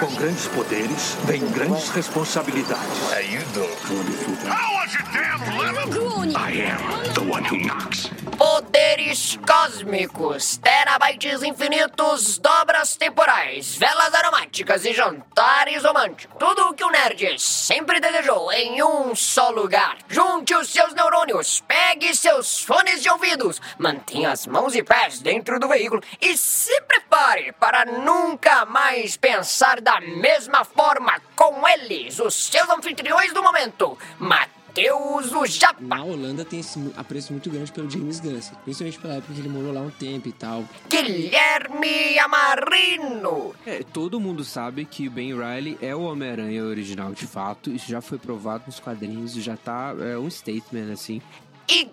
Com grandes poderes, vem grandes responsabilidades. How you doing? I am the one who knocks. Poderes cósmicos, terabytes infinitos, dobras temporais, velas aromáticas e jantares românticos. Tudo o que o nerd sempre desejou em um só lugar. Junte os seus neurônios, pegue seus fones de ouvidos, mantenha as mãos e pés dentro do veículo e se prepare para nunca mais pensar da mesma forma com eles, os seus anfitriões do momento. Matheus o Japa. Na Holanda tem esse apreço muito grande pelo James Gunn, principalmente pela época que ele morou lá um tempo e tal. Guilherme Amarino. É, todo mundo sabe que o Ben Riley é o Homem-Aranha original de fato. Isso já foi provado nos quadrinhos, já tá é, um statement assim. e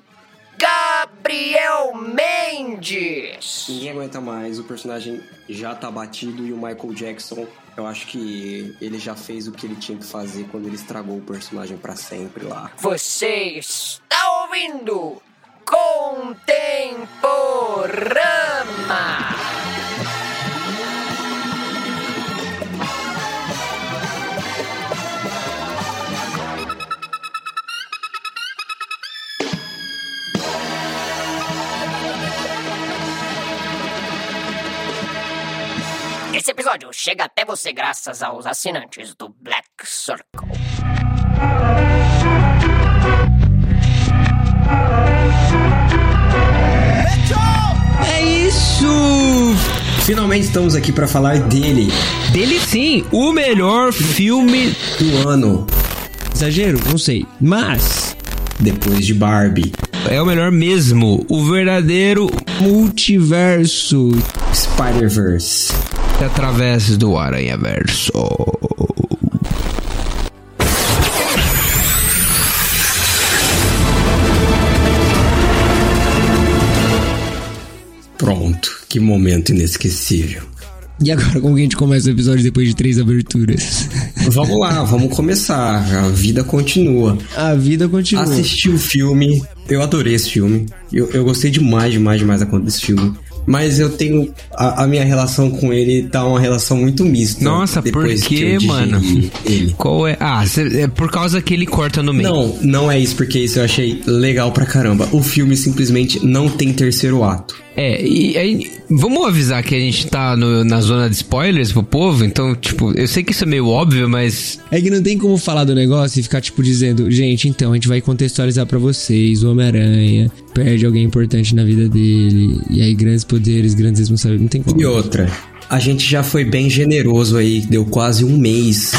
Gabriel Mendes. Ninguém aguenta mais, o personagem já tá batido e o Michael Jackson, eu acho que ele já fez o que ele tinha que fazer quando ele estragou o personagem pra sempre lá. Você está ouvindo Contemporama. Episódio chega até você graças aos assinantes do Black Circle. É isso! Finalmente estamos aqui pra falar dele, Dele sim, o melhor filme. do ano, Exagero? Não sei. Mas depois de Barbie. É o melhor mesmo. O verdadeiro multiverso. Spider-Verse. Através do Aranha Verso. Pronto, que momento inesquecível. E agora, como que a gente começa o episódio depois de três aberturas? Vamos lá, vamos começar. A vida continua. A vida continua. Assisti o filme, eu adorei esse filme. Eu, eu gostei demais, demais, demais da conta desse filme. Mas eu tenho. A, a minha relação com ele tá uma relação muito mista. Nossa, por que quê, eu digeri mano? Ele. Qual é? Ah, cê- é por causa que ele corta no meio. Não, não é isso, porque isso eu achei legal pra caramba. O filme simplesmente não tem terceiro ato. É, e aí, vamos avisar que a gente tá no- na zona de spoilers pro povo, então, tipo, eu sei que isso é meio óbvio, mas. É que não tem como falar do negócio e ficar, tipo, dizendo, gente, então, a gente vai contextualizar pra vocês, o Homem-Aranha perde alguém importante na vida dele, e aí grandes poderes, grandes responsabilidades, não tem como. E outra, a gente já foi bem generoso aí, deu quase um mês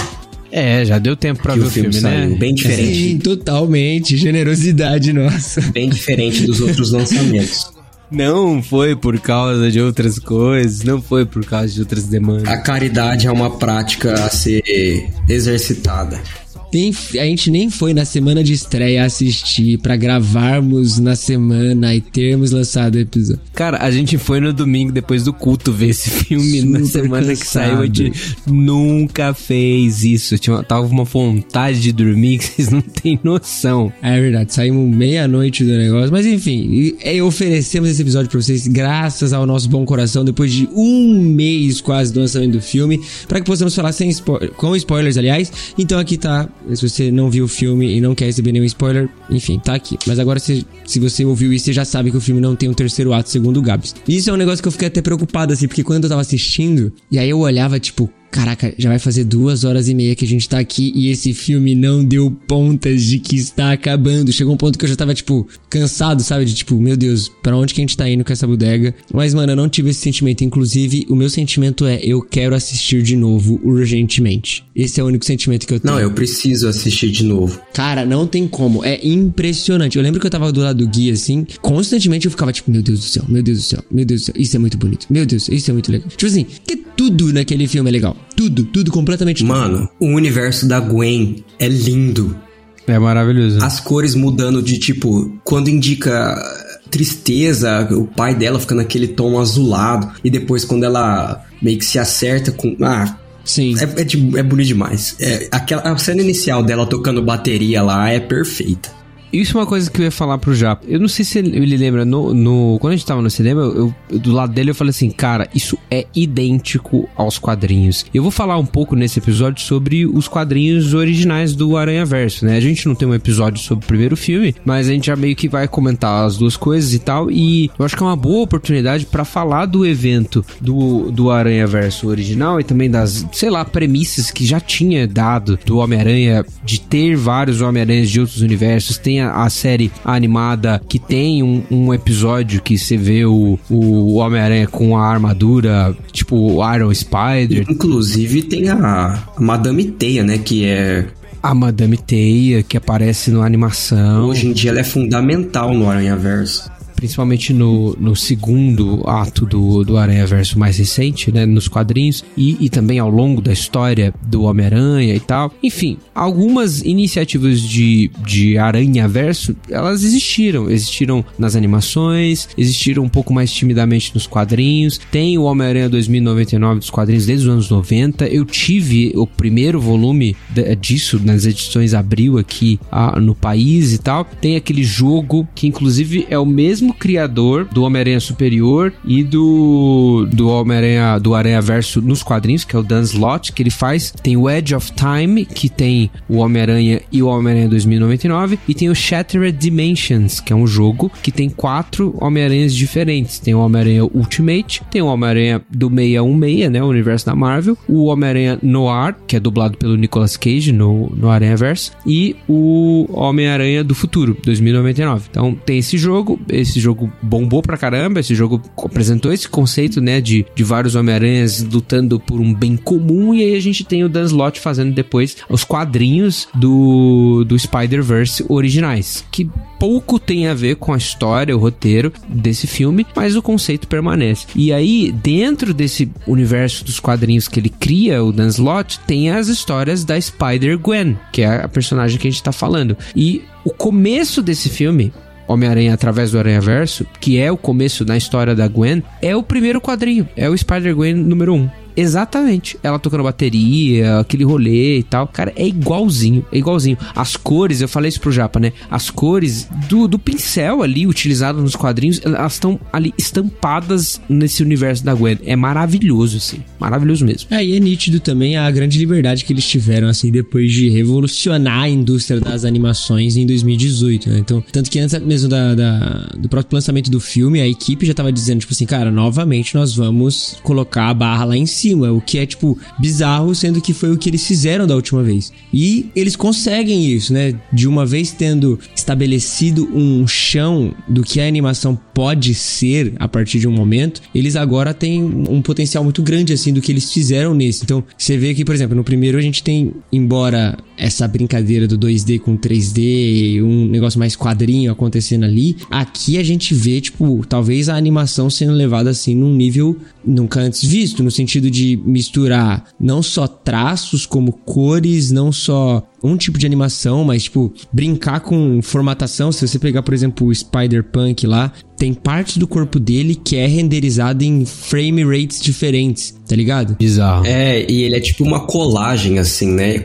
É, já deu tempo pra que ver o filme, saiu. né? Bem diferente. Sim, totalmente, generosidade nossa. Bem diferente dos outros lançamentos. Não foi por causa de outras coisas, não foi por causa de outras demandas. A caridade é uma prática a ser exercitada. Nem- a gente nem foi na semana de estreia assistir pra gravarmos na semana e termos lançado o episódio. Cara, a gente foi no domingo depois do culto ver esse filme na Super semana que cansado. saiu. A gente nunca fez isso. Tinha, tava uma vontade de dormir que vocês não têm noção. É verdade, saímos meia-noite do negócio. Mas enfim, e- e oferecemos esse episódio pra vocês graças ao nosso bom coração, depois de um mês quase do lançamento do filme, pra que possamos falar sem com spoilers, aliás. Então aqui tá, se você não viu o filme e não quer receber nenhum spoiler, enfim, tá aqui. Mas agora, se, se você ouviu isso, você já sabe que o filme não tem um terceiro ato, segundo o Gabs. E Isso é um negócio que eu fiquei até preocupado, assim, porque quando eu tava assistindo, e aí eu olhava, tipo, Caraca, já vai fazer duas horas e meia que a gente tá aqui e esse filme não deu pontas de que está acabando. Chegou um ponto que eu já tava, tipo, cansado, sabe? De tipo, meu Deus, pra onde que a gente tá indo com essa bodega? Mas, mano, eu não tive esse sentimento. Inclusive, o meu sentimento é, eu quero assistir de novo, urgentemente. Esse é o único sentimento que eu tenho. Não, eu preciso assistir de novo. Cara, não tem como. É impressionante. Eu lembro que eu tava do lado do Gui, assim, constantemente eu ficava tipo, meu Deus do céu, meu Deus do céu, meu Deus do céu, isso é muito bonito. Meu Deus, isso é muito legal. Tipo assim, que tudo naquele filme é legal. Tudo, tudo, completamente tudo. Mano, o universo da Gwen é lindo. É maravilhoso. As cores mudando de tipo, quando indica tristeza, o pai dela fica naquele tom azulado, e depois quando ela meio que se acerta com. Ah, Sim. é, é, de- é bonito demais. É, aquela, a cena inicial dela tocando bateria lá é perfeita. Isso é uma coisa que eu ia falar pro Japa. Eu não sei se ele, lembra, no, no, quando a gente tava no cinema, eu, eu, do lado dele eu falei assim, cara, isso é idêntico aos quadrinhos. Eu vou falar um pouco nesse episódio sobre os quadrinhos originais do Aranha Verso, né? A gente não tem um episódio sobre o primeiro filme, mas a gente já meio que vai comentar as duas coisas e tal. E eu acho que é uma boa oportunidade para falar do evento do, do Aranha Verso original e também das, sei lá, premissas que já tinha dado do Homem-Aranha de ter vários Homem-Aranhas de outros universos. Tem a, a série animada que tem um, um, episódio que você vê o, o Homem-Aranha com a armadura, tipo o Iron Spider. Inclusive tem a, a Madame Teia, né? Que é a Madame Teia, que aparece na animação. Hoje em dia ela é fundamental no Aranha Verso principalmente no, no segundo ato do, do Aranha Verso mais recente, né, nos quadrinhos, e, e também ao longo da história do Homem-Aranha e tal. Enfim, algumas iniciativas de, de Aranha Verso, elas existiram. Existiram nas animações, existiram um pouco mais timidamente nos quadrinhos. Tem o Homem-Aranha 2099 dos quadrinhos desde os anos 90. Eu tive o primeiro volume disso nas edições Abril aqui ah, no país e tal. Tem aquele jogo que, inclusive, é o mesmo mesmo criador do Homem-Aranha Superior e do, do Homem-Aranha do Aranha Verso nos quadrinhos, que é o Dan Slott, que ele faz. Tem o Edge of Time, que tem o Homem-Aranha e o Homem-Aranha 2099, e tem o Shattered Dimensions, que é um jogo que tem quatro Homem-Aranhas diferentes. Tem o Homem-Aranha Ultimate, tem o Homem-Aranha do 616, né, o universo da Marvel, o Homem-Aranha Noir, que é dublado pelo Nicolas Cage no, no Aranha Verso, e o Homem-Aranha do Futuro, 2099. Então tem esse jogo, esse esse jogo bombou pra caramba, esse jogo apresentou esse conceito, né, de, de vários Homem-Aranhas lutando por um bem comum, e aí a gente tem o Dan Slott fazendo depois os quadrinhos do, do Spider-Verse originais, que pouco tem a ver com a história, o roteiro desse filme, mas o conceito permanece. E aí, dentro desse universo dos quadrinhos que ele cria, o Dan Slott, tem as histórias da Spider-Gwen, que é a personagem que a gente tá falando. E o começo desse filme Homem-Aranha através do Aranha Verso, que é o começo na história da Gwen, é o primeiro quadrinho, é o Spider-Gwen número 1. Um. Exatamente. Ela tocando bateria, aquele rolê e tal. Cara, é igualzinho. É igualzinho. As cores, eu falei isso pro Japa, né? As cores do, do pincel ali utilizado nos quadrinhos, elas estão ali estampadas nesse universo da Gwen. É maravilhoso, assim. Maravilhoso mesmo. É, e é nítido também a grande liberdade que eles tiveram, assim, depois de revolucionar a indústria das animações em 2018, né? Então, tanto que antes mesmo da, da, do próprio lançamento do filme, a equipe já tava dizendo, tipo assim, cara, novamente nós vamos colocar a barra lá em cima cima, o que é, tipo, bizarro, sendo que foi o que eles fizeram da última vez. E eles conseguem isso, né? De uma vez tendo estabelecido um chão do que a animação pode ser a partir de um momento, eles agora têm um potencial muito grande, assim, do que eles fizeram nesse. Então, você vê que, por exemplo, no primeiro a gente tem, embora essa brincadeira do 2D com 3D, um negócio mais quadrinho acontecendo ali, aqui a gente vê, tipo, talvez a animação sendo levada, assim, num nível nunca antes visto, no sentido de misturar não só traços como cores, não só um tipo de animação, mas tipo brincar com formatação. Se você pegar, por exemplo, o Spider-Punk lá, tem parte do corpo dele que é renderizado em frame rates diferentes, tá ligado? Bizarro. É, e ele é tipo uma colagem assim, né?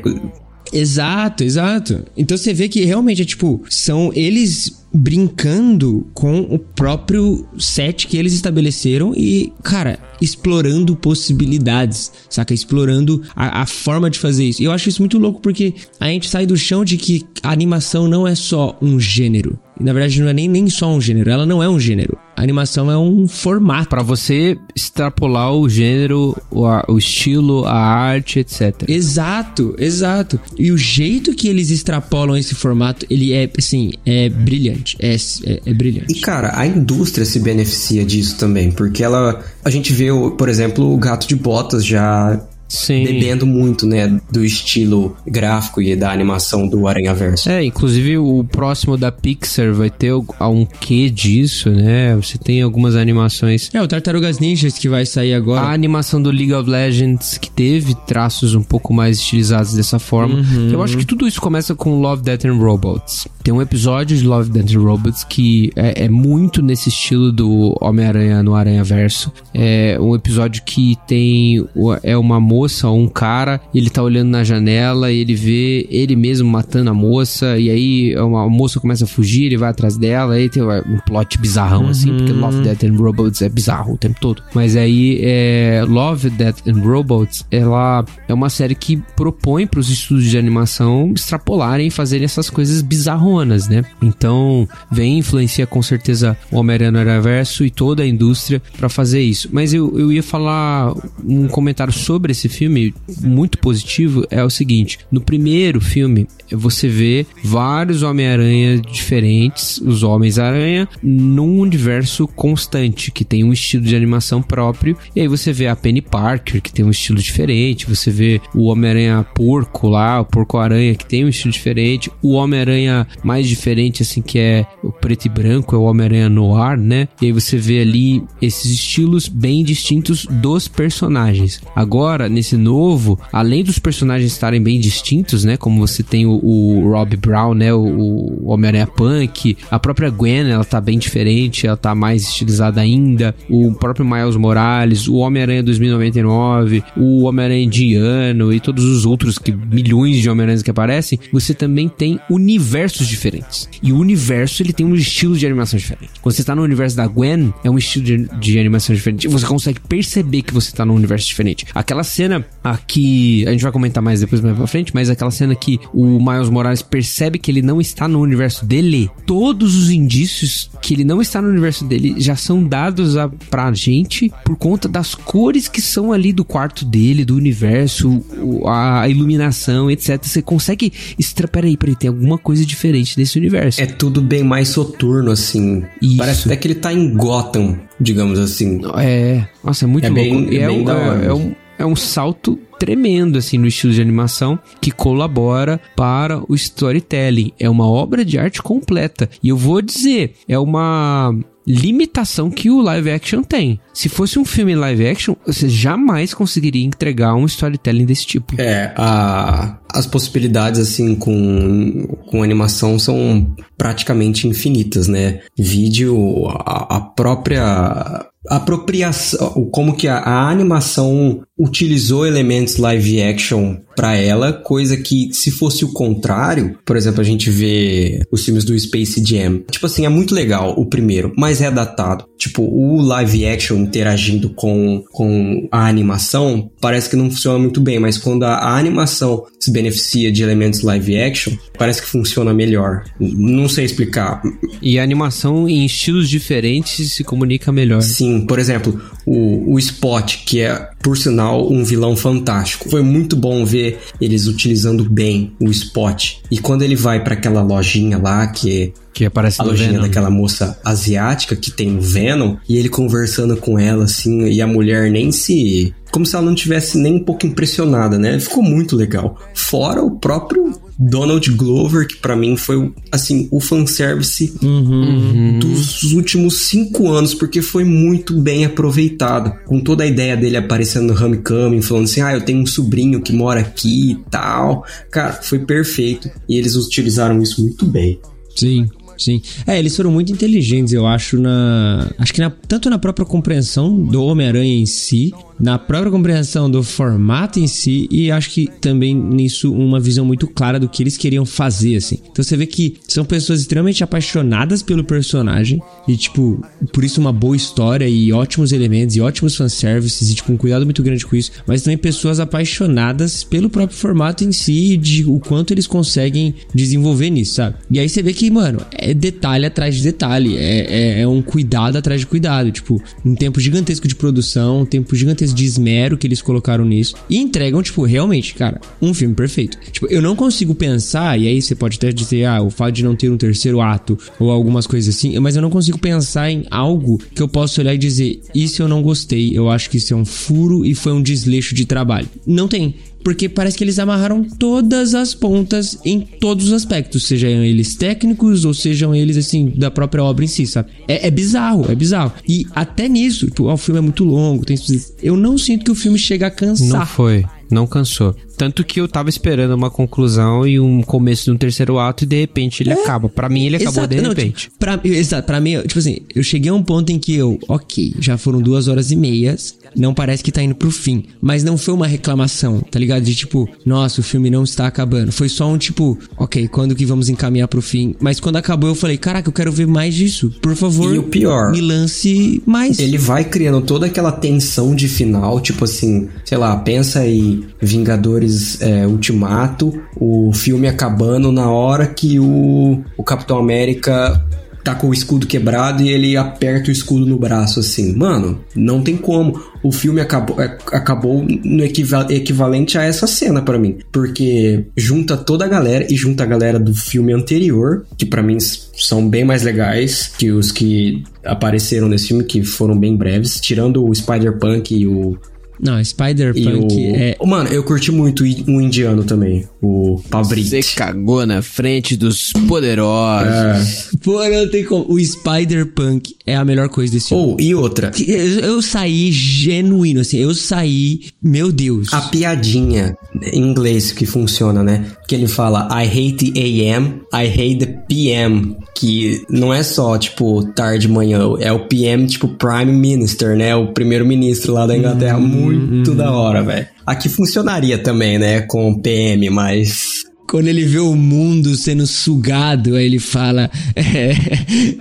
Exato, exato. Então você vê que realmente é tipo, são eles brincando com o próprio set que eles estabeleceram e, cara, explorando possibilidades, saca? Explorando a, a, forma de fazer isso. E eu acho isso muito louco porque a gente sai do chão de que a animação não é só um gênero. E, na verdade, não é nem, nem só um gênero, ela não é um gênero. A animação é um formato. para você extrapolar o gênero, o, o, estilo, a arte, etc. Exato, exato. E o jeito que eles extrapolam esse formato, ele é, assim, é brilhante. É, é, é brilhante. E, cara, a indústria se beneficia disso também, porque ela. A gente vê, por exemplo, o Gato de Botas já Sim. bebendo muito, né, do estilo gráfico e da animação do Aranha Verso. É, inclusive o próximo da Pixar vai ter um quê disso, né? Você tem algumas animações. É, o Tartarugas Ninjas que vai sair agora. A animação do League of Legends que teve traços um pouco mais estilizados dessa forma. Uhum. Eu acho que tudo isso começa com Love, Death and Robots. Tem um episódio de Love, Death and Robots que é, é muito nesse estilo do Homem-Aranha no Aranha Verso. É um episódio que tem é uma moça ou um cara, ele tá olhando na janela e ele vê ele mesmo matando a moça, e aí a moça começa a fugir, ele vai atrás dela, aí tem um plot bizarrão uhum. assim, porque Love, Death and Robots é bizarro o tempo todo. Mas aí, é, Love, Death and Robots, ela é uma série que propõe para os estúdios de animação extrapolarem e fazerem essas coisas bizarronas, né? Então, vem influencia com certeza o Homem-Aranha no Araverso e toda a indústria para fazer isso. Mas eu, eu ia falar um comentário sobre esse filme muito positivo, é o seguinte, no primeiro filme, você vê vários Homem-Aranha diferentes, os Homens-Aranha, num universo constante, que tem um estilo de animação próprio, e aí você vê a Penny Parker, que tem um estilo diferente, você vê o Homem-Aranha Porco lá, o Porco-Aranha, que tem um estilo diferente, o Homem-Aranha mais diferente, assim, que é o preto e branco, é o Homem-Aranha Noir, né? E aí você vê ali esses estilos bem distintos dos personagens. Agora, nesse novo, além dos personagens estarem bem distintos, né? Como você tem o, o Rob Brown, né? O, o Homem-Aranha Punk, a própria Gwen, ela tá bem diferente, ela tá mais estilizada ainda. O próprio Miles Morales, o Homem-Aranha 2099, o Homem-Aranha indiano e todos os outros que milhões de Homem-Aranhas que aparecem, você também tem universos diferentes. E o universo ele tem um estilo de animação diferente. Quando você está no universo da Gwen, é um estilo de, de animação diferente. Você consegue perceber que você está num universo diferente. Aquela cena aqui, a gente vai comentar mais depois mais pra frente, mas aquela cena que o Miles Morales percebe que ele não está no universo dele, todos os indícios que ele não está no universo dele já são dados a, pra gente por conta das cores que são ali do quarto dele, do universo, a iluminação, etc. Você consegue extra, peraí, peraí, tem alguma coisa diferente nesse universo. É tudo bem mais soturno, assim. Isso. Parece até que ele tá em Gotham, digamos assim. É, nossa, é muito é louco. Bem, é, é, bem é, é um, é um salto tremendo assim no estilo de animação que colabora para o storytelling. É uma obra de arte completa. E eu vou dizer, é uma limitação que o live action tem. Se fosse um filme live action, você jamais conseguiria entregar um storytelling desse tipo. É, a, as possibilidades, assim, com, com animação são praticamente infinitas, né? Vídeo, a, a própria apropriação, como que a, a, animação utilizou elementos live action para ela, coisa que se fosse o contrário, por exemplo, a gente vê os filmes do Space Jam. Tipo assim, é muito legal o primeiro, mas é datado. Tipo, o live action interagindo com, com a animação parece que não funciona muito bem, mas quando a, a animação se beneficia de elementos live action, parece que funciona melhor. Não sei explicar. E a animação em estilos diferentes se comunica melhor. Sim, por exemplo, o, o Spot, que é, por sinal, um vilão fantástico. Foi muito bom ver eles utilizando bem o Spot. E quando ele vai para aquela lojinha lá, que é que aparece a lojinha Venom. daquela moça asiática que tem o Venom, e ele conversando com ela, assim, e a mulher nem se. Como se ela não tivesse nem um pouco impressionada, né? Ficou muito legal. Fora o próprio Donald Glover, que para mim foi, assim, o fanservice uhum. dos últimos cinco anos, porque foi muito bem aproveitado. Com toda a ideia dele aparecendo no Homecoming, falando assim, ah, eu tenho um sobrinho que mora aqui e tal. Cara, foi perfeito. E eles utilizaram isso muito bem. Sim. Sim. É, eles foram muito inteligentes, eu acho, na. Acho que na, tanto na própria compreensão do Homem-Aranha em si, na própria compreensão do formato em si e acho que também nisso uma visão muito clara do que eles queriam fazer, assim. Então você vê que são pessoas extremamente apaixonadas pelo personagem e, tipo, por isso uma boa história e ótimos elementos e ótimos fanservices e, tipo, um cuidado muito grande com isso, mas também pessoas apaixonadas pelo próprio formato em si e de o quanto eles conseguem desenvolver nisso, sabe? E aí você vê que, mano, é detalhe atrás de detalhe, é, é, é um cuidado atrás de cuidado, tipo, um tempo gigantesco de produção, um tempo gigantesco de esmero que eles colocaram nisso e entregam, tipo, realmente, cara, um filme perfeito. Tipo, eu não consigo pensar, e aí você pode até dizer, ah, o fato de não ter um terceiro ato ou algumas coisas assim, mas eu não consigo pensar em algo que eu possa olhar e dizer, isso eu não gostei, eu acho que isso é um furo e foi um desleixo de trabalho. Não tem porque parece que eles amarraram todas as pontas em todos os aspectos, sejam eles técnicos ou sejam eles, assim, da própria obra em si, sabe? É, é bizarro, é bizarro. E até nisso, tipo, o filme é muito longo, tem... eu não sinto que o filme chega a cansar. Não foi. Não cansou. Tanto que eu tava esperando uma conclusão e um começo de um terceiro ato e de repente ele é, acaba. Para mim ele acabou exato, de não, repente. Tipo, pra, exato, pra mim, tipo assim, eu cheguei a um ponto em que eu, ok, já foram duas horas e meias, não parece que tá indo pro fim. Mas não foi uma reclamação, tá ligado? De tipo, nossa, o filme não está acabando. Foi só um tipo, ok, quando que vamos encaminhar pro fim? Mas quando acabou eu falei, caraca, eu quero ver mais disso. Por favor, e o pior, me lance mais. Ele vai criando toda aquela tensão de final, tipo assim, sei lá, pensa aí, Vingadores é, Ultimato, o filme acabando na hora que o, o Capitão América tá com o escudo quebrado e ele aperta o escudo no braço, assim. Mano, não tem como. O filme acabou, é, acabou no equivalente a essa cena para mim. Porque junta toda a galera e junta a galera do filme anterior, que para mim são bem mais legais que os que apareceram nesse filme, que foram bem breves, tirando o Spider-Punk e o não, Spider-Punk o... é. Mano, eu curti muito um indiano também, o Pabrit. Você cagou na frente dos poderosos. É. Pô, não tem como. O Spider-Punk é a melhor coisa desse filme. Oh, e outra. Eu, eu, saí genuíno, assim. Eu saí. Meu Deus. A piadinha em inglês que funciona, né? Que ele fala I hate AM, I hate the PM. Que não é só, tipo, tarde manhã. É o PM, tipo, Prime Minister, né? O primeiro-ministro lá da Inglaterra. Hum muito uhum. da hora, velho. Aqui funcionaria também, né, com PM, mas quando ele vê o mundo sendo sugado, aí ele fala. É,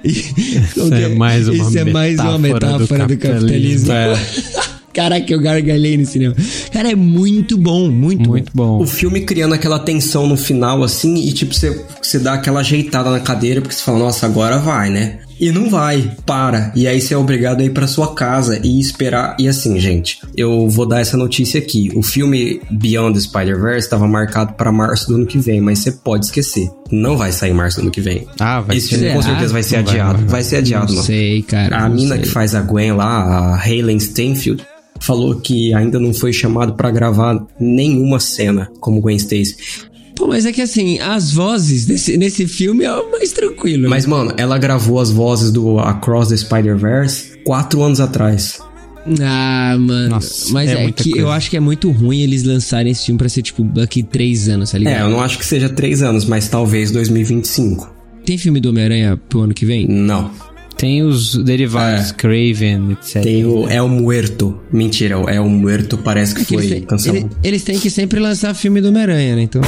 isso é mais uma, isso é mais uma metáfora do capitalismo. Do capitalismo. É. Caraca, eu gargalhei no cinema. Cara, é muito bom, muito, muito bom. O filme criando aquela tensão no final, assim, e tipo, você, você dá aquela ajeitada na cadeira, porque você fala, nossa, agora vai, né? E não vai, para. E aí você é obrigado a ir pra sua casa e esperar. E assim, gente, eu vou dar essa notícia aqui. O filme Beyond the Spider-Verse estava marcado para março do ano que vem, mas você pode esquecer. Não vai sair março do ano que vem. Ah, vai Esse ser. filme com certeza vai ser adiado. Vai, vai, vai ser adiado, não. Não sei, cara. A mina sei. que faz a Gwen lá, a Helen Stanfield, falou que ainda não foi chamado para gravar nenhuma cena como Gwen Stacy. Pô, mas é que assim, as vozes desse, nesse filme é mais tranquilo. Mas, mano, ela gravou as vozes do Across the Spider-Verse quatro anos atrás. Ah, mano. Nossa, mas é, é que coisa. eu acho que é muito ruim eles lançarem esse filme pra ser, tipo, daqui três anos, tá ligado? É, eu não acho que seja três anos, mas talvez 2025. Tem filme do Homem-Aranha pro ano que vem? Não. Tem os derivados, é. Craven, etc. Tem o El Muerto. Mentira, o El Muerto parece que é foi eles, cancelado. Eles, eles têm que sempre lançar filme do Homem-Aranha, né? Então.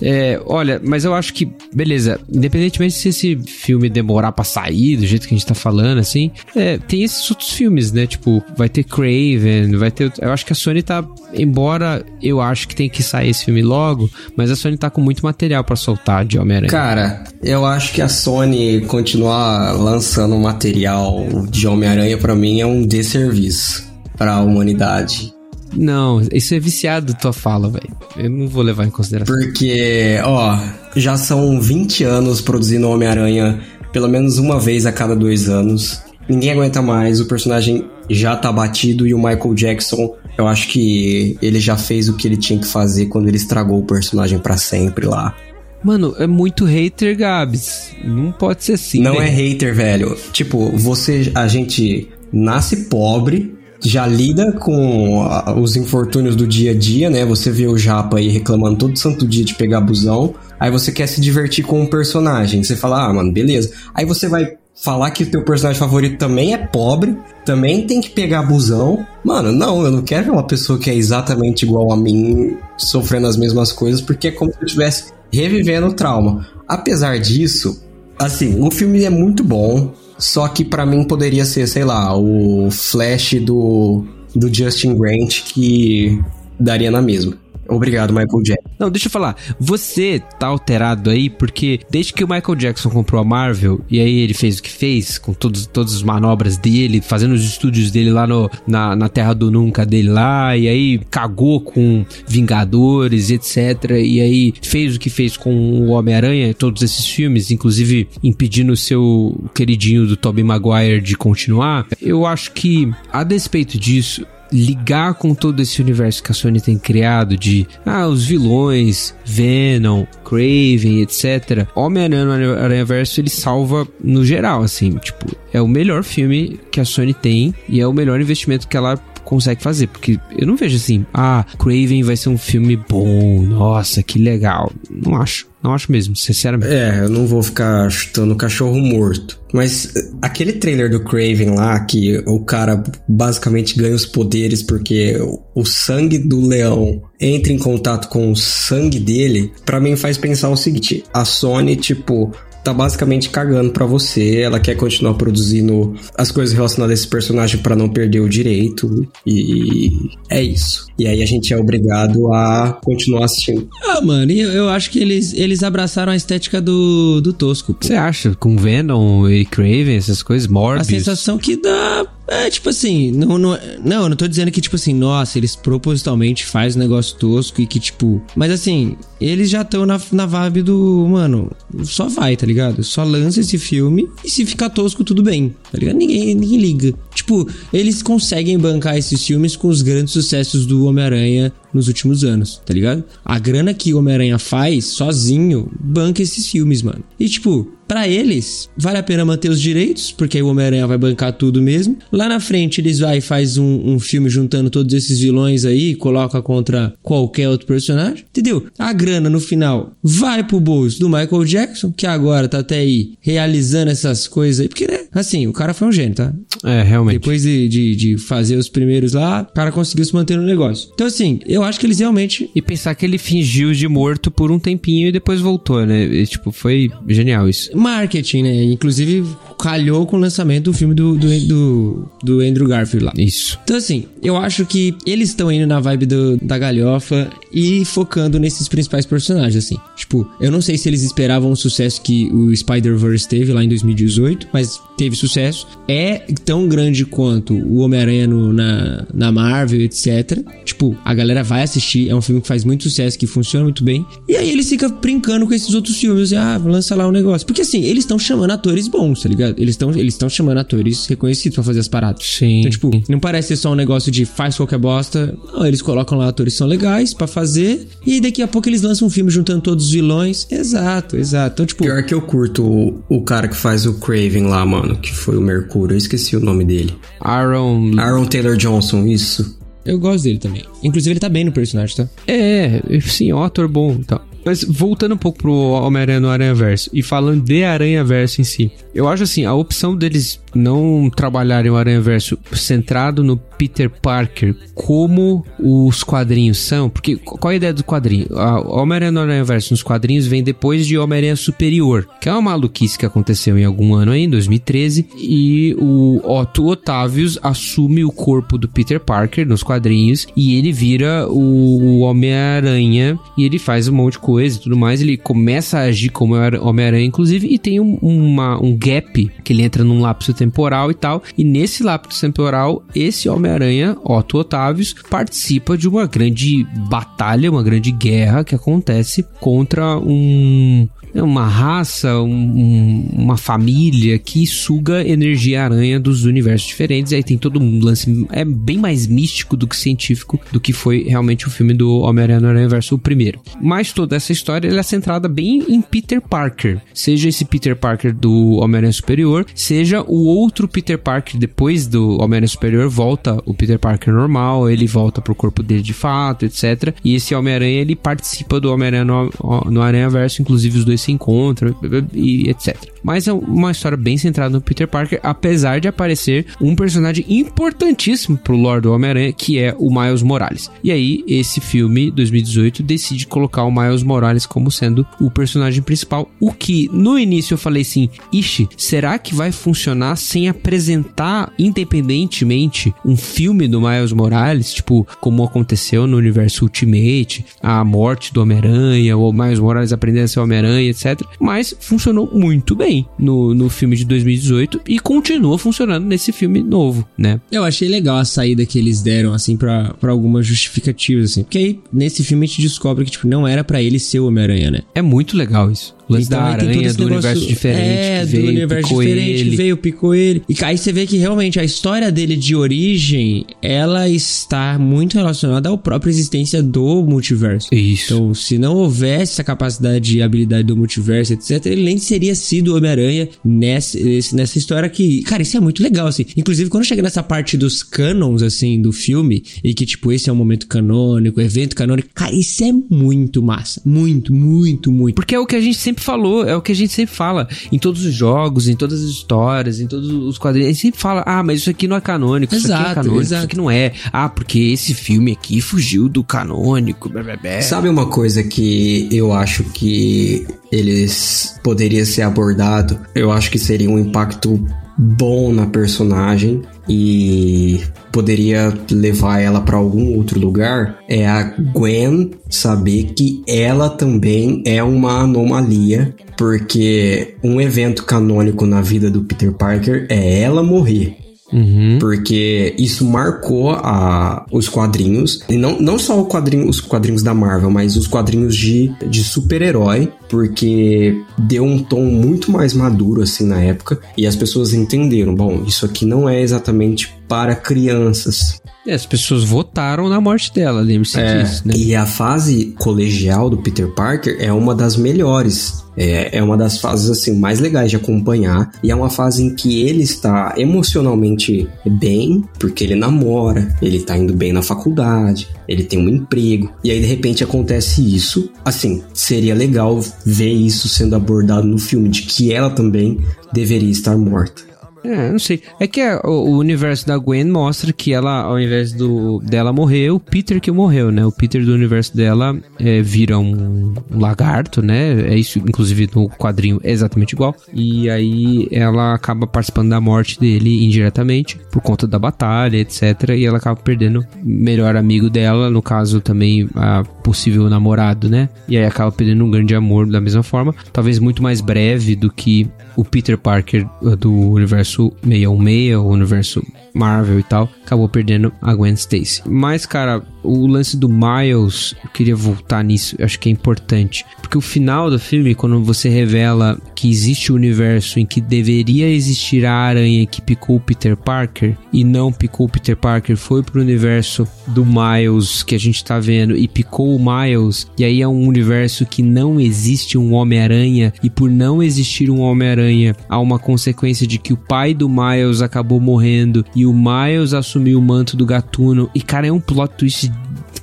É, olha, mas eu acho que, beleza, independentemente se esse filme demorar pra sair, do jeito que a gente tá falando, assim, é, tem esses outros filmes, né? Tipo, vai ter Craven, vai ter. Eu acho que a Sony tá. Embora eu acho que tem que sair esse filme logo, mas a Sony tá com muito material para soltar de Homem-Aranha. Cara, eu acho que a Sony continuar lançando material de Homem-Aranha para mim é um desserviço para a humanidade. Não, isso é viciado tua fala, velho. Eu não vou levar em consideração. Porque, ó, já são 20 anos produzindo Homem-Aranha pelo menos uma vez a cada dois anos. Ninguém aguenta mais, o personagem já tá batido e o Michael Jackson, eu acho que ele já fez o que ele tinha que fazer quando ele estragou o personagem para sempre lá. Mano, é muito hater, Gabs. Não pode ser assim. Não é hater, velho. Tipo, você, a gente nasce pobre, já lida com os infortúnios do dia a dia, né? Você vê o Japa aí reclamando todo santo dia de pegar busão. Aí você quer se divertir com um personagem. Você fala, ah, mano, beleza. Aí você vai falar que o teu personagem favorito também é pobre, também tem que pegar busão. Mano, não, eu não quero ver uma pessoa que é exatamente igual a mim sofrendo as mesmas coisas, porque é como se eu estivesse revivendo o trauma. Apesar disso, assim, o filme é muito bom. Só que para mim poderia ser, sei lá, o Flash do, do Justin Grant que daria na mesma. Obrigado, Michael Jackson. Não, deixa eu falar. Você tá alterado aí porque desde que o Michael Jackson comprou a Marvel e aí ele fez o que fez, com todos, todas as manobras dele, fazendo os estúdios dele lá no, na, na Terra do Nunca dele lá, e aí cagou com Vingadores, etc. E aí fez o que fez com o Homem-Aranha, todos esses filmes, inclusive impedindo o seu queridinho do Tobey Maguire de continuar. Eu acho que, a despeito disso, ligar com todo esse universo que a Sony tem criado de ah, os vilões, Venom, Craven, etc. Homem-Aranha no Aranha Verso ele salva no geral, assim, tipo, é o melhor filme que a Sony tem e é o melhor investimento que ela consegue fazer. Porque eu não vejo assim, ah, Craven vai ser um filme bom, nossa, que legal. Não acho. Não acho mesmo, sinceramente. É, eu não vou ficar chutando cachorro morto. Mas eh, aquele trailer do Craven lá, que o cara basicamente ganha os poderes porque o sangue do leão entra em contato com o sangue dele, para mim faz pensar o seguinte: a Sony, tipo, tá basicamente cagando para você. Ela quer continuar produzindo as coisas relacionadas a esse personagem para não perder o direito. E é isso. E aí a gente é obrigado a continuar assistindo. Ah, mano, eu, eu acho que eles, eles abraçaram a estética do, do tosco. Você acha? Com Venom e Craven, essas coisas, Morbius? A sensação que dá é, tipo assim, não, não, não, eu não tô dizendo que, tipo assim, nossa, eles propositalmente fazem um negócio tosco e que, tipo. Mas assim, eles já estão na, na vibe do. Mano, só vai, tá ligado? Só lança esse filme e se ficar tosco, tudo bem, tá ligado? Ninguém, ninguém liga. Tipo, eles conseguem bancar esses filmes com os grandes sucessos do Homem-Aranha nos últimos anos, tá ligado? A grana que o Homem-Aranha faz sozinho banca esses filmes, mano. E tipo, para eles, vale a pena manter os direitos, porque aí o Homem-Aranha vai bancar tudo mesmo. Lá na frente, eles vai e faz um, um, filme juntando todos esses vilões aí, coloca contra qualquer outro personagem, entendeu? A grana no final vai pro bolso do Michael Jackson, que agora tá até aí realizando essas coisas aí, porque, né? Assim, o cara foi um gênio, tá? É, realmente. Depois de, de, de fazer os primeiros lá, o cara conseguiu se manter no negócio. Então, assim, eu acho que eles realmente. E pensar que ele fingiu de morto por um tempinho e depois voltou, né? E, tipo, foi genial isso marketing, né? Inclusive, calhou com o lançamento do filme do, do, do, do Andrew Garfield lá. Isso. Então, assim, eu acho que eles estão indo na vibe do, da galhofa e focando nesses principais personagens, assim. Tipo, eu não sei se eles esperavam o sucesso que o Spider-Verse teve lá em 2018, mas teve sucesso. É tão grande quanto o Homem-Aranha na, na Marvel, etc. Tipo, a galera vai assistir, é um filme que faz muito sucesso, que funciona muito bem. E aí eles ficam brincando com esses outros filmes. E, ah, lança lá um negócio. Porque assim, eles estão chamando atores bons, tá ligado? Eles estão eles chamando atores reconhecidos pra fazer as paradas. Sim. Então, tipo, não parece ser só um negócio de faz qualquer bosta. Não, eles colocam lá atores que são legais para fazer. E daqui a pouco eles lançam um filme juntando todos os vilões. Exato, exato. Então, tipo. Pior que eu curto o, o cara que faz o Craven lá, mano, que foi o Mercúrio. Eu esqueci o nome dele. Aaron. Aaron Taylor Johnson, isso. Eu gosto dele também. Inclusive, ele tá bem no personagem, tá? É, sim, é um ator bom. Tá. Mas voltando um pouco pro Homem-Aranha no Aranha Verso e falando de Aranha Verso em si, eu acho assim, a opção deles não trabalharem o Aranha Verso centrado no Peter Parker como os quadrinhos são, porque qual é a ideia do quadrinho? Homem-Aranha no Aranha Verso nos quadrinhos vem depois de Homem-Aranha Superior, que é uma maluquice que aconteceu em algum ano aí, em 2013, e o Otto Otavius assume o corpo do Peter Parker nos quadrinhos e ele vira o Homem-Aranha e ele faz um monte de coisa e tudo mais, ele começa a agir como Homem-Aranha inclusive e tem um, uma, um gap que ele entra num lapso temporal e tal, e nesse lapso temporal esse Homem Homem-Aranha, Otto Otavius, participa de uma grande batalha, uma grande guerra que acontece contra um uma raça, um, uma família que suga energia aranha dos universos diferentes. E aí tem todo um lance. É bem mais místico do que científico do que foi realmente o filme do Homem-Aranha no Aranha Verso, o primeiro. Mas toda essa história é centrada bem em Peter Parker. Seja esse Peter Parker do Homem-Aranha Superior, seja o outro Peter Parker depois do Homem-Aranha Superior, volta o Peter Parker normal, ele volta pro corpo dele de fato, etc. E esse Homem-Aranha ele participa do Homem-Aranha no, no Aranha Verso, inclusive os dois se encontram e etc. Mas é uma história bem centrada no Peter Parker, apesar de aparecer um personagem importantíssimo pro lore do Homem-Aranha, que é o Miles Morales. E aí, esse filme, 2018, decide colocar o Miles Morales como sendo o personagem principal. O que, no início, eu falei assim: Ixi, será que vai funcionar sem apresentar independentemente um filme do Miles Morales? Tipo, como aconteceu no universo Ultimate, a morte do Homem-Aranha, o Miles Morales aprendendo a ser Homem-Aranha, etc. Mas funcionou muito bem no, no filme de 2018 e continua funcionando nesse filme novo, né? Eu achei legal a saída que eles deram, assim, para algumas justificativas, assim. Porque aí, nesse filme, a gente descobre que, tipo, não era para ele ser o Homem-Aranha, né? É muito legal isso. O lance então, da aranha do universo diferente. É, veio, do universo diferente ele. veio, picou ele. E aí você vê que realmente a história dele de origem, ela está muito relacionada à própria existência do multiverso. Isso. Então, se não houvesse essa capacidade e habilidade do multiverso, etc., ele nem seria sido Homem-Aranha nessa, nessa história que. Cara, isso é muito legal, assim. Inclusive, quando chega nessa parte dos canons, assim, do filme, e que, tipo, esse é um momento canônico, evento canônico, cara, isso é muito massa. Muito, muito, muito. Porque é o que a gente sempre falou, é o que a gente sempre fala em todos os jogos, em todas as histórias, em todos os quadrinhos. A gente sempre fala, ah, mas isso aqui não é canônico, exato, isso aqui é canônico, exato. isso aqui não é. Ah, porque esse filme aqui fugiu do canônico. Blá, blá, blá. Sabe uma coisa que eu acho que eles poderia ser abordado? Eu acho que seria um impacto bom na personagem e poderia levar ela para algum outro lugar é a Gwen saber que ela também é uma anomalia, porque um evento canônico na vida do Peter Parker é ela morrer. Uhum. Porque isso marcou a, os quadrinhos. E não, não só quadrinho, os quadrinhos da Marvel, mas os quadrinhos de, de super-herói. Porque deu um tom muito mais maduro assim na época. E as pessoas entenderam: bom, isso aqui não é exatamente para crianças. É, as pessoas votaram na morte dela, lembre-se é, disso, né? E a fase colegial do Peter Parker é uma das melhores. É, é uma das fases assim mais legais de acompanhar e é uma fase em que ele está emocionalmente bem, porque ele namora, ele tá indo bem na faculdade, ele tem um emprego e aí de repente acontece isso. Assim, seria legal ver isso sendo abordado no filme de que ela também deveria estar morta. É, não sei. É que a, o, o, universo da Gwen mostra que ela, ao invés do, dela morrer, o Peter que morreu, né? O Peter do universo dela é, vira um, um, lagarto, né? É isso, inclusive, no quadrinho é exatamente igual. E aí ela acaba participando da morte dele indiretamente, por conta da batalha, etc. E ela acaba perdendo o melhor amigo dela, no caso também a possível namorado, né? E aí acaba perdendo um grande amor da mesma forma. Talvez muito mais breve do que o Peter Parker do universo universo 616, o universo Marvel e tal, acabou perdendo a Gwen Stacy. Mas, cara, o lance do Miles, eu queria voltar nisso, eu acho que é importante. Porque o final do filme, quando você revela que existe o um universo em que deveria existir a aranha que picou o Peter Parker e não picou o Peter Parker, foi pro universo do Miles que a gente tá vendo e picou o Miles, e aí é um universo que não existe um Homem-Aranha, e por não existir um Homem-Aranha, há uma consequência de que o pai do Miles acabou morrendo e o Miles assumiu o manto do gatuno. E, cara, é um plot twist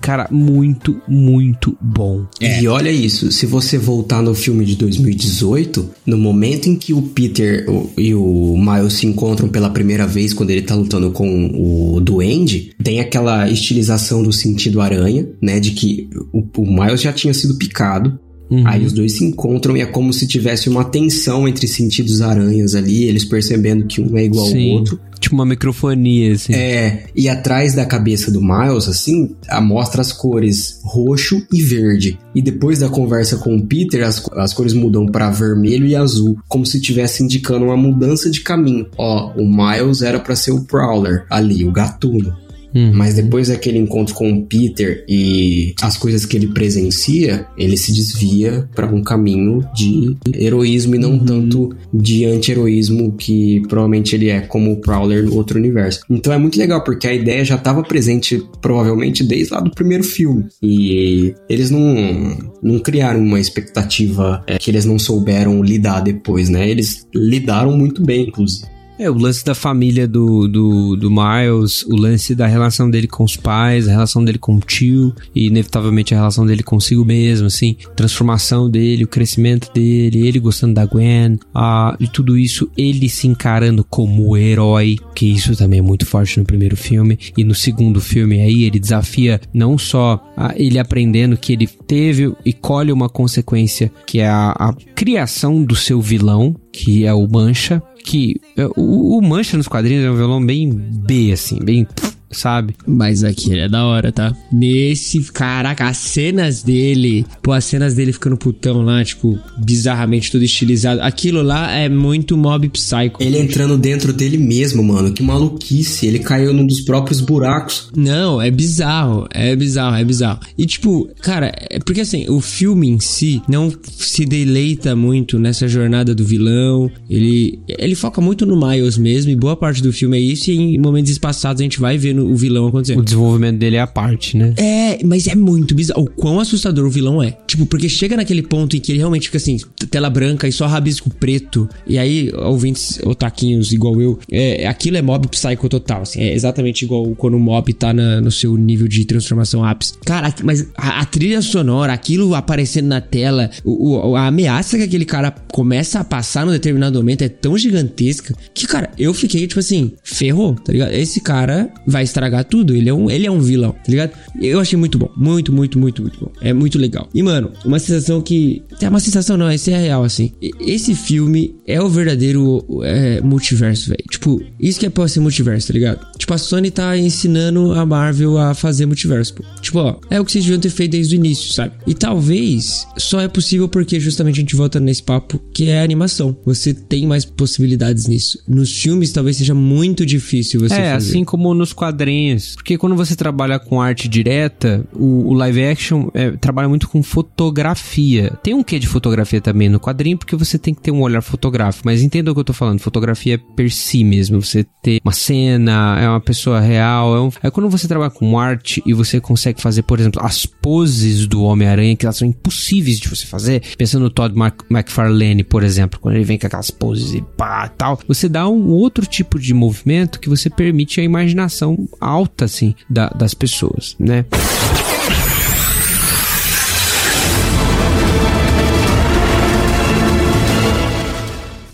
cara, muito, muito bom. É. E olha isso, se você voltar no filme de 2018, no momento em que o Peter e o Miles se encontram pela primeira vez, quando ele tá lutando com o Duende, tem aquela estilização do sentido aranha, né? De que o, o Miles já tinha sido picado, Uhum. Aí os dois se encontram e é como se tivesse uma tensão entre sentidos aranhas ali, eles percebendo que um é igual Sim. ao outro. Tipo uma microfonia, assim. É, e atrás da cabeça do Miles, assim, mostra as cores roxo e verde. E depois da conversa com o Peter, as, as cores mudam para vermelho e azul, como se estivesse indicando uma mudança de caminho. Ó, o Miles era para ser o Prowler, ali, o gatuno. Uhum. Mas depois daquele encontro com o Peter e as coisas que ele presencia, ele se desvia para um caminho de heroísmo e não uhum. tanto de anti-heroísmo que provavelmente ele é como o Prowler no outro universo. Então é muito legal porque a ideia já estava presente provavelmente desde lá do primeiro filme. E eles não, não criaram uma expectativa é, que eles não souberam lidar depois, né? Eles lidaram muito bem, inclusive. É, o lance da família do, do, do Miles, o lance da relação dele com os pais, a relação dele com o tio e, inevitavelmente, a relação dele consigo mesmo, assim, transformação dele, o crescimento dele, ele gostando da Gwen, ah, e tudo isso, ele se encarando como herói, que isso também é muito forte no primeiro filme, e no segundo filme aí ele desafia não só ele aprendendo que ele teve e colhe uma consequência, que é a, a criação do seu vilão, que é o Mancha, que é, o, o Mancha nos quadrinhos é um vilão bem B, assim, bem sabe? Mas aquele é da hora, tá? Nesse, caraca, as cenas dele, pô, as cenas dele ficando putão lá, tipo, bizarramente tudo estilizado. Aquilo lá é muito mob psycho. Ele entrando dentro dele mesmo, mano. Que maluquice. Ele caiu num dos próprios buracos. Não, é bizarro. É bizarro, é bizarro. E tipo, cara, é porque assim, o filme em si não se deleita muito nessa jornada do vilão. Ele, ele foca muito no Miles mesmo, e boa parte do filme é isso, e em momentos espaçados a gente vai vendo o vilão acontecer. O desenvolvimento dele é a parte, né? É, mas é muito bizarro. O quão assustador o vilão é. Tipo, porque chega naquele ponto em que ele realmente fica assim, tela branca e só rabisco preto. E aí, ouvintes otaquinhos igual eu, é, aquilo é mob psycho total, assim. É exatamente igual quando o mob tá na, no seu nível de transformação ápice. Cara, mas a, a trilha sonora, aquilo aparecendo na tela, o, o, a ameaça que aquele cara começa a passar num determinado momento é tão gigantesca que, cara, eu fiquei tipo assim, ferrou, tá ligado? Esse cara vai estragar tudo. Ele é um, ele é um vilão, tá ligado? Eu achei muito bom. Muito, muito, muito, muito bom. É muito legal. E, mano, uma sensação que. É uma sensação, não, esse é real, assim. Esse filme é o verdadeiro é, multiverso, velho. Tipo, isso que é pra ser multiverso, tá ligado? Tipo, a Sony tá ensinando a Marvel a fazer multiverso, pô. Tipo, ó, é o que vocês deviam ter feito desde o início, sabe? E talvez só é possível porque justamente a gente volta nesse papo que é a animação. Você tem mais possibilidades nisso. Nos filmes talvez seja muito difícil você é, fazer. assim como nos quadrinhos. Porque quando você trabalha com arte direta, o, o live action é, trabalha muito com fotografia. Tem um quê de fotografia também no quadrinho, porque você tem que ter um olhar fotográfico. Mas entenda o que eu tô falando. Fotografia per si mesmo. Você ter uma cena, é uma pessoa real. É, um... é quando você trabalha com arte e você consegue fazer, por exemplo, as poses do Homem-Aranha, que elas são impossíveis de você fazer. Pensando no Todd McFarlane, por exemplo, quando ele vem com aquelas poses e pá, tal. Você dá um outro tipo de movimento que você permite a imaginação alta, assim, da, das pessoas, né?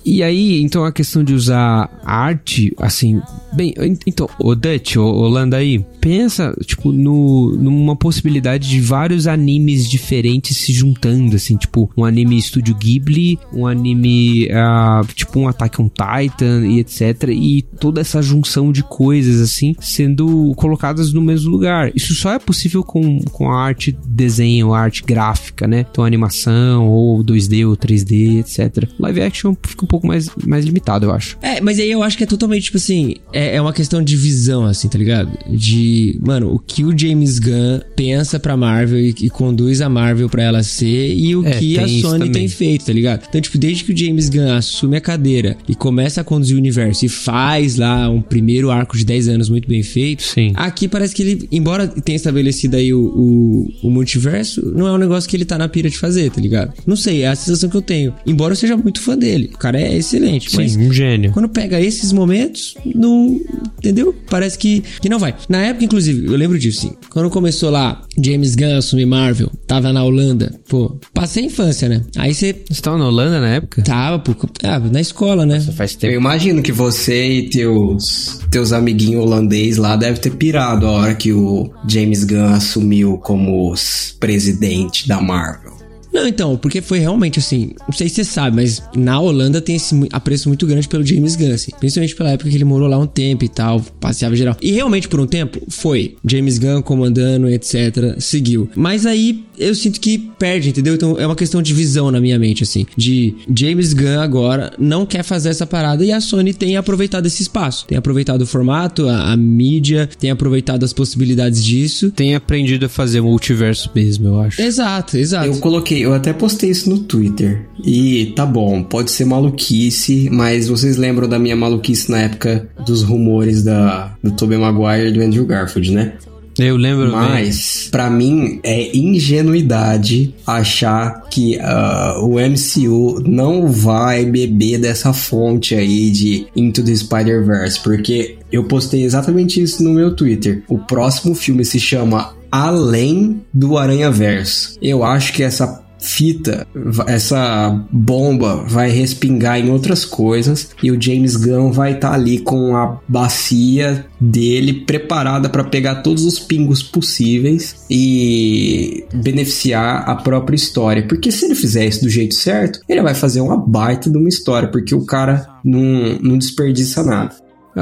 E aí, então a questão de usar arte, assim, bem, então, o Dutch, o Holanda aí, pensa, tipo, no, numa possibilidade de vários animes diferentes se juntando, assim, tipo, um anime estúdio Ghibli, um anime, uh, tipo, um Attack on Titan e etc. E toda essa junção de coisas, assim, sendo colocadas no mesmo lugar. Isso só é possível com, com a arte desenho, a arte gráfica, né? Então, animação, ou 2D ou 3D, etc. Live action fica um pouco mais, mais limitado, eu acho. É, mas aí eu acho que é totalmente, tipo assim, é, é uma questão de visão, assim, tá ligado? De, mano, o que o James Gunn pensa pra Marvel e, e conduz a Marvel pra ela ser e o é, que a Sony tem feito, tá ligado? Então, tipo, desde que o James Gunn assume a cadeira e começa a conduzir o universo e faz lá um primeiro arco de 10 anos muito bem feito, Sim. aqui parece que ele, embora tenha estabelecido aí o, o, o multiverso, não é um negócio que ele tá na pira de fazer, tá ligado? Não sei, é a sensação que eu tenho. Embora eu seja muito fã dele. O cara é excelente. Sim, mas um gênio. Quando pega esses momentos, não. Entendeu? Parece que, que não vai. Na época, inclusive, eu lembro disso, sim. Quando começou lá, James Gunn assumir Marvel, tava na Holanda. Pô, passei a infância, né? Aí você. Você tava na Holanda na época? Tava, pô. Ah, na escola, né? Nossa, faz tempo. Eu imagino que você e teus, teus amiguinhos holandês lá devem ter pirado a hora que o James Gunn assumiu como presidente da Marvel. Não, então, porque foi realmente assim, não sei se você sabe, mas na Holanda tem esse apreço muito grande pelo James Gunn, assim, principalmente pela época que ele morou lá um tempo e tal, passeava geral. E realmente por um tempo foi James Gunn comandando, etc, seguiu. Mas aí eu sinto que perde, entendeu? Então é uma questão de visão na minha mente, assim, de James Gunn agora não quer fazer essa parada e a Sony tem aproveitado esse espaço, tem aproveitado o formato, a, a mídia, tem aproveitado as possibilidades disso. Tem aprendido a fazer multiverso mesmo, eu acho. Exato, exato. Eu coloquei eu até postei isso no Twitter. E tá bom, pode ser maluquice, mas vocês lembram da minha maluquice na época dos rumores da, do Tobey Maguire e do Andrew Garfield, né? Eu lembro Mas, para mim, é ingenuidade achar que uh, o MCU não vai beber dessa fonte aí de Into the Spider-Verse, porque eu postei exatamente isso no meu Twitter. O próximo filme se chama Além do Aranha Verso. Eu acho que essa fita, essa bomba vai respingar em outras coisas e o James Gunn vai estar tá ali com a bacia dele preparada para pegar todos os pingos possíveis e beneficiar a própria história. Porque se ele fizer isso do jeito certo, ele vai fazer uma baita de uma história, porque o cara não, não desperdiça nada.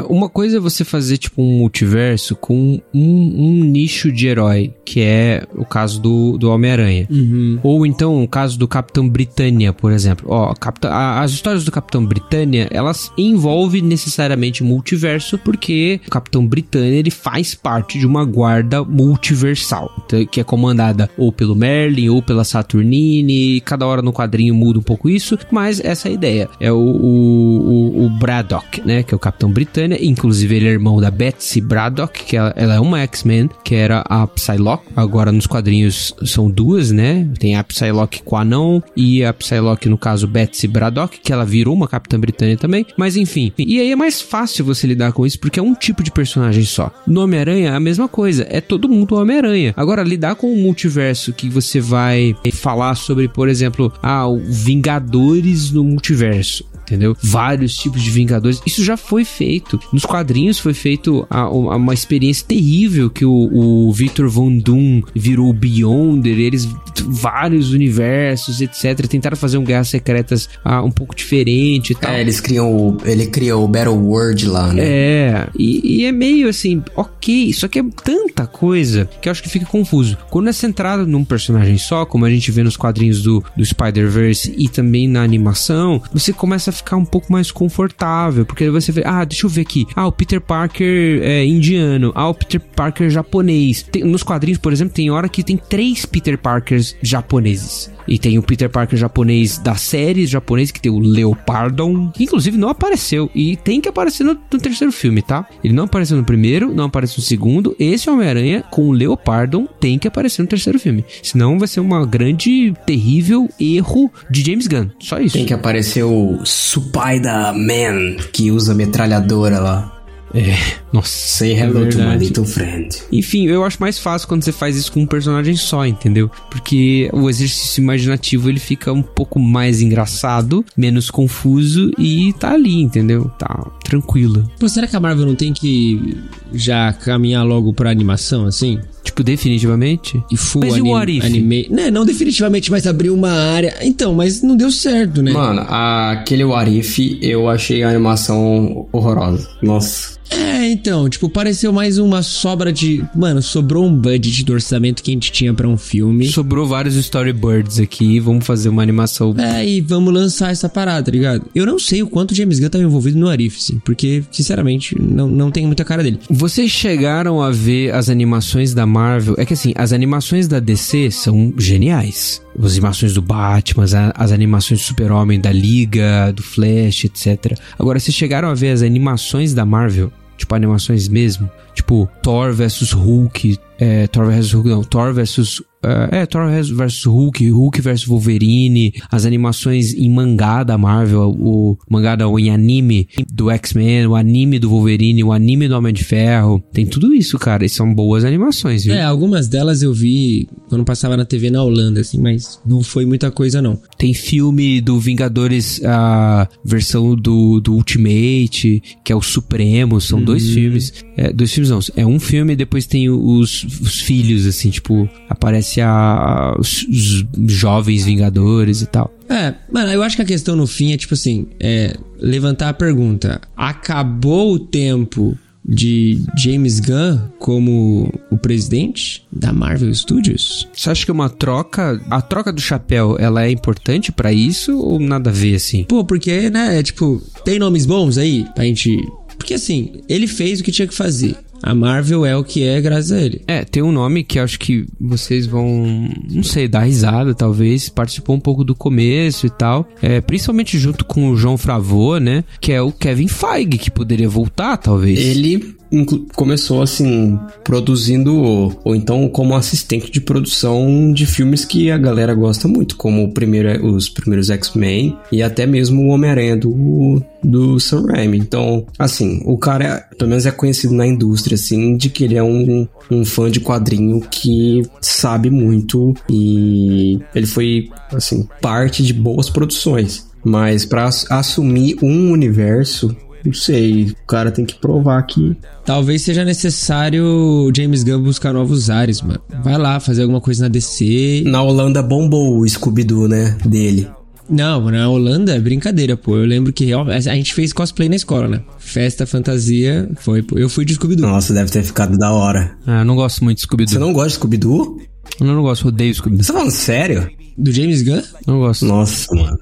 Uma coisa é você fazer, tipo, um multiverso com um, um nicho de herói, que é o caso do, do Homem-Aranha. Uhum. Ou então o caso do Capitão Britânia, por exemplo. Ó, Capitão, a, as histórias do Capitão Britânia, elas envolvem necessariamente multiverso, porque o Capitão Britânia, ele faz parte de uma guarda multiversal, então, que é comandada ou pelo Merlin, ou pela Saturnine, cada hora no quadrinho muda um pouco isso, mas essa é a ideia. É o, o, o, Braddock, né, que é o Capitão Britânia, inclusive ele é irmão da Betsy Braddock, que ela, ela é uma X-Men, que era a Psylocke, agora nos quadrinhos são duas, né, tem a Psylocke com Anão e a Psylocke, no caso, Betsy Braddock, que ela virou uma Capitã Britânia também, mas enfim, e aí é mais fácil você lidar com isso, porque é um tipo de personagem só. No Homem-Aranha, a mesma coisa, é todo mundo Homem-Aranha. Agora, lidar com um multiverso que você vai falar sobre, por exemplo, ah, o Vingadores no multiverso entendeu? Vários tipos de Vingadores. Isso já foi feito. Nos quadrinhos foi feito a, a, uma experiência terrível que o, o Victor Von Doom virou o Beyonder, eles vários universos, etc. Tentaram fazer um Guerras Secretas ah, um pouco diferente e tal. É, eles criam o, ele cria o Battle World lá, né? É, e, e, é meio assim, ok, só que é tanta coisa que eu acho que fica confuso. Quando é centrado num personagem só, como a gente vê nos quadrinhos do, do Spider-Verse e também na animação, você começa a ficar um pouco mais confortável, porque você vê, ah, deixa eu ver aqui, ah, o Peter Parker é indiano, ah, o Peter Parker japonês. Tem, nos quadrinhos, por exemplo, tem hora que tem três Peter Parkers japoneses. E tem o Peter Parker japonês da série japonês, que tem o Leopardon, que inclusive não apareceu. E tem que aparecer no, no terceiro filme, tá? Ele não apareceu no primeiro, não apareceu no segundo. Esse Homem-Aranha com o Leopardon tem que aparecer no terceiro filme. Senão vai ser uma grande, terrível erro de James Gunn. Só isso. Tem que aparecer o Spider-Man, que usa metralhadora lá. É, nossa. Say hello é to my little friend. Enfim, eu acho mais fácil quando você faz isso com um personagem só, entendeu? Porque o exercício imaginativo ele fica um pouco mais engraçado, menos confuso e tá ali, entendeu? Tá tranquilo. Pô, será que a Marvel não tem que já caminhar logo pra animação assim? Tipo, definitivamente? E full mas anim, e anime. Né, não definitivamente, mas abriu uma área. Então, mas não deu certo, né? Mano, aquele Warif eu achei a animação horrorosa. Nossa. É, então, tipo, pareceu mais uma sobra de. Mano, sobrou um budget do orçamento que a gente tinha para um filme. Sobrou vários storyboards aqui, vamos fazer uma animação. É, e vamos lançar essa parada, tá ligado? Eu não sei o quanto James Gunn tava envolvido no Arif, sim, porque, sinceramente, não, não tem muita cara dele. Vocês chegaram a ver as animações da Marvel? É que assim, as animações da DC são geniais. As animações do Batman, as, as animações do Super-Homem, da Liga, do Flash, etc. Agora, vocês chegaram a ver as animações da Marvel? Tipo animações mesmo, tipo Thor versus Hulk, é, Thor versus Hulk, não, Thor versus é, é, Thor vs Hulk, Hulk vs Wolverine, as animações em mangá da Marvel, o mangá da, em anime do X-Men, o anime do Wolverine, o anime do Homem de Ferro. Tem tudo isso, cara. E são boas animações, viu? É, algumas delas eu vi quando passava na TV na Holanda, assim, mas não foi muita coisa, não. Tem filme do Vingadores, a versão do, do Ultimate, que é o Supremo. São uhum. dois filmes. É, dois filmes não. É um filme e depois tem os, os filhos, assim, tipo, aparece aparece a, os, os jovens Vingadores e tal. É, mano, eu acho que a questão no fim é tipo assim, é levantar a pergunta: acabou o tempo de James Gunn como o presidente da Marvel Studios? Você acha que uma troca, a troca do chapéu, ela é importante para isso ou nada a ver assim? Pô, porque, né, é tipo, tem nomes bons aí pra gente porque assim, ele fez o que tinha que fazer. A Marvel é o que é graças a ele. É, tem um nome que acho que vocês vão, não sei, dar risada, talvez. Participou um pouco do começo e tal. É, principalmente junto com o João Fravô, né? Que é o Kevin Feige, que poderia voltar, talvez. Ele começou assim produzindo ou então como assistente de produção de filmes que a galera gosta muito, como primeiro, os primeiros X-Men e até mesmo o Homem-Aranha do, do Sam Raimi. Então, assim, o cara pelo menos é conhecido na indústria assim de que ele é um, um fã de quadrinho que sabe muito e ele foi assim parte de boas produções. Mas para assumir um universo não sei, o cara tem que provar que. Talvez seja necessário James Gunn buscar novos ares, mano. Vai lá fazer alguma coisa na DC. Na Holanda bombou o Scooby-Doo, né? Dele. Não, na Holanda é brincadeira, pô. Eu lembro que a gente fez cosplay na escola, né? Festa, fantasia, foi, pô. Eu fui de Scooby-Doo. Nossa, deve ter ficado da hora. Ah, eu não gosto muito de Scooby-Doo. Você não gosta de Scooby-Doo? Eu não gosto, odeio Scooby-Doo. Você tá falando sério? Do James Gunn? Não gosto. Nossa, mano.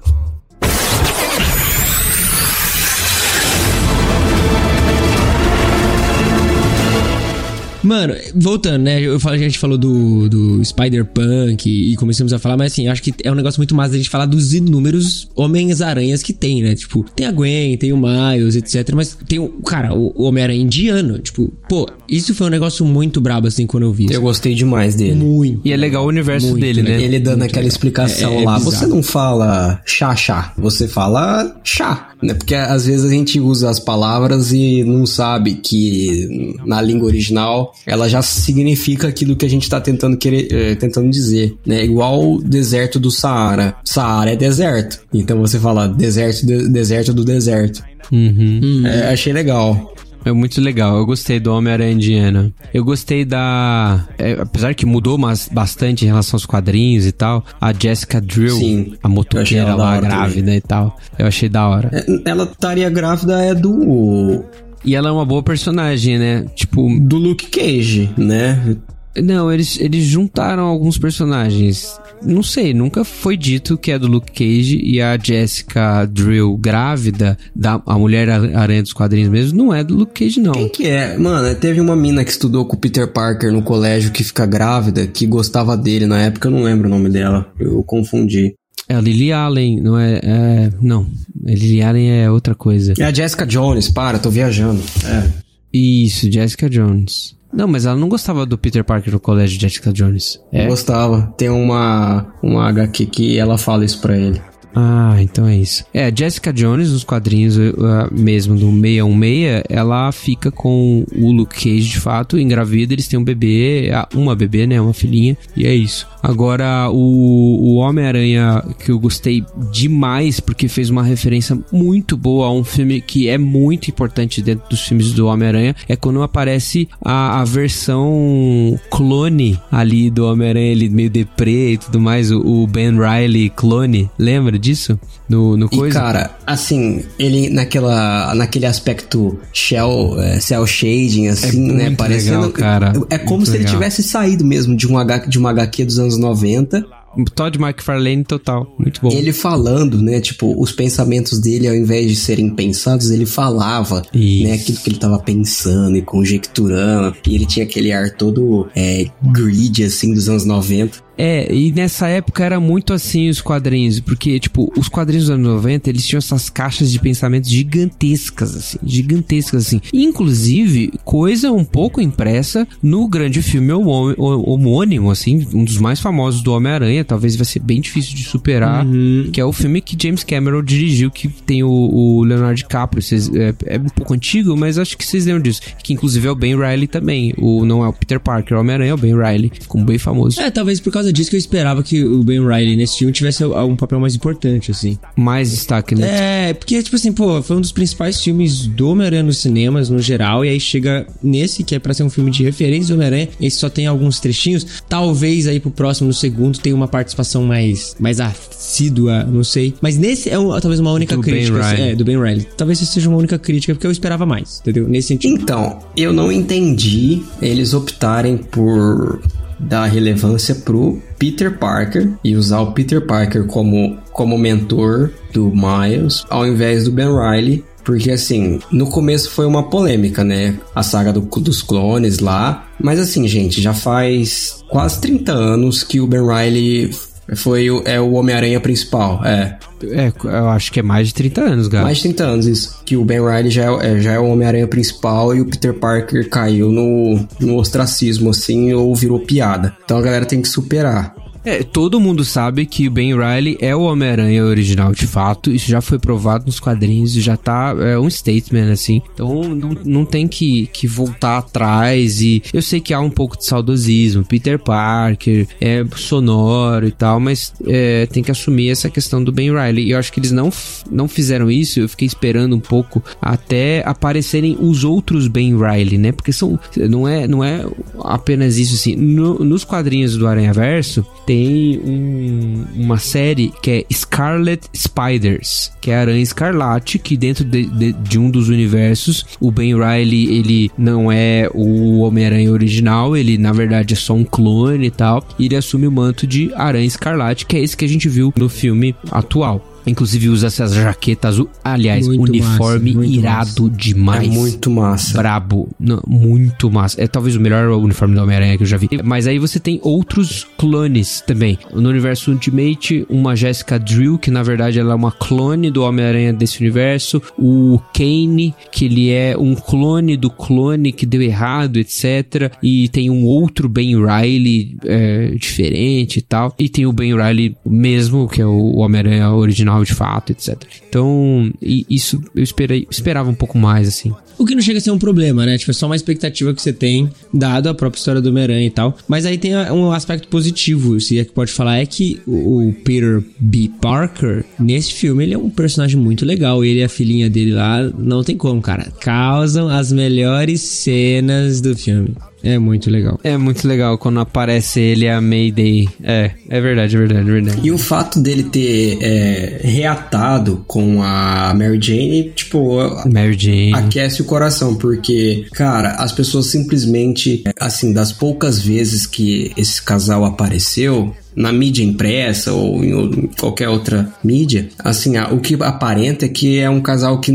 Mano, voltando, né? Eu, a gente falou do, do Spider-Punk e, e, começamos a falar, mas assim, acho que é um negócio muito mais a gente falar dos inúmeros Homens-Aranhas que tem, né? Tipo, tem a Gwen, tem o Miles, etc. Mas tem o, cara, o, Homem-Aranha indiano. Tipo, pô, isso foi um negócio muito brabo, assim, quando eu vi. Eu gostei demais dele. Muito. E é legal o universo dele, né? Ele dando aquela legal. explicação é, é lá. Bizarro. Você não fala chá, chá. Você fala chá. Né? Porque às vezes a gente usa as palavras e não sabe que na língua original ela já significa aquilo que a gente está tentando querer, é, tentando dizer, né? Igual o deserto do Saara. Saara é deserto. Então você fala deserto, de, deserto do deserto. Uhum. É, achei legal. É muito legal. Eu gostei do Homem-Aranha Indiana. Eu gostei da. É, apesar que mudou mas, bastante em relação aos quadrinhos e tal. A Jessica Drill, Sim, a motoqueira lá grávida também. e tal. Eu achei da hora. É, ela estaria grávida é do. E ela é uma boa personagem, né? Tipo. Do Luke Cage, né? Não, eles, eles juntaram alguns personagens. Não sei, nunca foi dito que é do Luke Cage e a Jessica Drill grávida, da, a mulher aranha dos quadrinhos mesmo, não é do Luke Cage, não. Quem que é? Mano, teve uma mina que estudou com o Peter Parker no colégio que fica grávida, que gostava dele na época, eu não lembro o nome dela. Eu confundi. É a Lily Allen, não é, é. Não, a Lily Allen é outra coisa. É a Jessica Jones, para, tô viajando. É. Isso, Jessica Jones. Não, mas ela não gostava do Peter Parker no colégio Jessica Jones. É? Gostava. Tem uma, uma HQ que ela fala isso pra ele. Ah, então é isso. É, Jessica Jones, nos quadrinhos uh, mesmo do 616, ela fica com o Luke Cage de fato, engravida, eles têm um bebê, uma bebê, né, uma filhinha, e é isso. Agora, o, o Homem-Aranha, que eu gostei demais, porque fez uma referência muito boa a um filme que é muito importante dentro dos filmes do Homem-Aranha, é quando aparece a, a versão clone ali do Homem-Aranha, ele meio deprê e tudo mais, o, o Ben Riley clone, lembra disso? No, no coisa? E cara, assim, ele naquela, naquele aspecto shell, é, cell shading, assim, é né, parecendo... Legal, cara. É como se legal. ele tivesse saído mesmo de, um H, de uma HQ dos anos 90 Todd McFarlane total, muito bom. Ele falando, né, tipo, os pensamentos dele ao invés de serem pensados, ele falava, Isso. né, aquilo que ele tava pensando e conjecturando, e ele tinha aquele ar todo é, greedy, assim, dos anos 90. É, e nessa época era muito assim os quadrinhos, porque, tipo, os quadrinhos dos anos 90, eles tinham essas caixas de pensamentos gigantescas, assim, gigantescas, assim. Inclusive, coisa um pouco impressa no grande filme homônimo, assim, um dos mais famosos do Homem-Aranha, talvez vai ser bem difícil de superar, uhum. que é o filme que James Cameron dirigiu, que tem o, o Leonardo DiCaprio. Cês, é, é, um pouco antigo, mas acho que vocês lembram disso. Que inclusive é o Ben Riley também. O, não é o Peter Parker, é o Homem-Aranha, é o Ben Riley. Ficou bem famoso. É, talvez por causa disso que eu esperava que o Ben Riley nesse filme tivesse um papel mais importante, assim. Mais destaque, né? É, porque, tipo assim, pô, foi um dos principais filmes do Homem-Aranha nos cinemas, no geral, e aí chega nesse, que é pra ser um filme de referência do Homem-Aranha, esse só tem alguns trechinhos. Talvez aí pro próximo, no segundo, tenha uma participação mais, mais assídua, não sei. Mas nesse é um, talvez uma única do crítica. Ben é, do Ben Riley. Talvez essa seja uma única crítica, porque eu esperava mais, entendeu? Nesse sentido. Então, eu não entendi eles optarem por dar relevância pro Peter Parker e usar o Peter Parker como, como mentor do Miles, ao invés do Ben Riley. Porque assim, no começo foi uma polêmica, né? A saga do, dos clones lá. Mas assim, gente, já faz quase 30 anos que o Ben Riley foi o, é o Homem-Aranha principal, é. É, eu acho que é mais de 30 anos, cara. Mais de 30 anos, isso. Que o Ben Riley já é, já é o Homem-Aranha principal e o Peter Parker caiu no, no ostracismo, assim, ou virou piada. Então a galera tem que superar. É, todo mundo sabe que o Ben Riley é o Homem-Aranha original, de fato. Isso já foi provado nos quadrinhos, já tá é um statement, assim. Então não, não tem que, que voltar atrás. E eu sei que há um pouco de saudosismo. Peter Parker é sonoro e tal, mas é, tem que assumir essa questão do Ben Riley. E eu acho que eles não, não fizeram isso. Eu fiquei esperando um pouco até aparecerem os outros Ben Riley, né? Porque são, não, é, não é apenas isso, assim. No, nos quadrinhos do Aranha Verso, tem tem um, uma série que é Scarlet Spiders, que é a Aranha Escarlate, que dentro de, de, de um dos universos, o Ben Riley, ele não é o Homem-Aranha original, ele na verdade é só um clone e tal, e ele assume o manto de Aranha Escarlate, que é esse que a gente viu no filme atual. Inclusive usa essas jaquetas azul. Aliás, muito uniforme massa, irado massa. demais. É muito massa. Brabo. Não, muito massa. É talvez o melhor uniforme do Homem-Aranha que eu já vi. Mas aí você tem outros clones também. No universo Ultimate, uma Jessica Drill, que na verdade ela é uma clone do Homem-Aranha desse universo. O Kane, que ele é um clone do clone que deu errado, etc. E tem um outro Ben Riley é, diferente e tal. E tem o Ben Riley mesmo, que é o Homem-Aranha original de fato, etc. Então, isso eu esperei, esperava um pouco mais, assim. O que não chega a ser um problema, né? Tipo, é só uma expectativa que você tem, dado a própria história do Homem-Aranha e tal. Mas aí tem um aspecto positivo, se é que pode falar, é que o Peter B. Parker, nesse filme, ele é um personagem muito legal. Ele e a filhinha dele lá, não tem como, cara. Causam as melhores cenas do filme. É muito legal. É muito legal quando aparece ele a Mayday. É, é verdade, é verdade, é verdade. E o fato dele ter é, reatado com a Mary Jane, tipo, Mary Jane. aquece o coração, porque, cara, as pessoas simplesmente, assim, das poucas vezes que esse casal apareceu, na mídia impressa ou em qualquer outra mídia, assim, o que aparenta é que é um casal que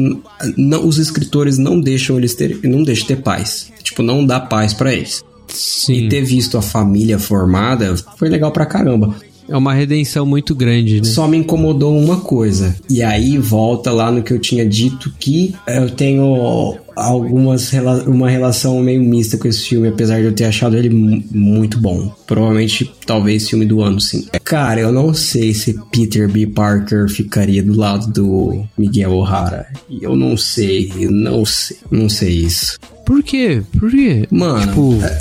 não, os escritores não deixam eles ter, não deixam ter paz. Tipo, não dá paz para eles. Sim. E ter visto a família formada foi legal pra caramba. É uma redenção muito grande, né? Só me incomodou uma coisa. E aí volta lá no que eu tinha dito que eu tenho algumas uma relação meio mista com esse filme, apesar de eu ter achado ele muito bom. Provavelmente, talvez filme do ano, sim. Cara, eu não sei se Peter B. Parker ficaria do lado do Miguel O'Hara. Eu não sei, eu não sei, não sei isso. Por quê? Por quê? Mano, tipo, é,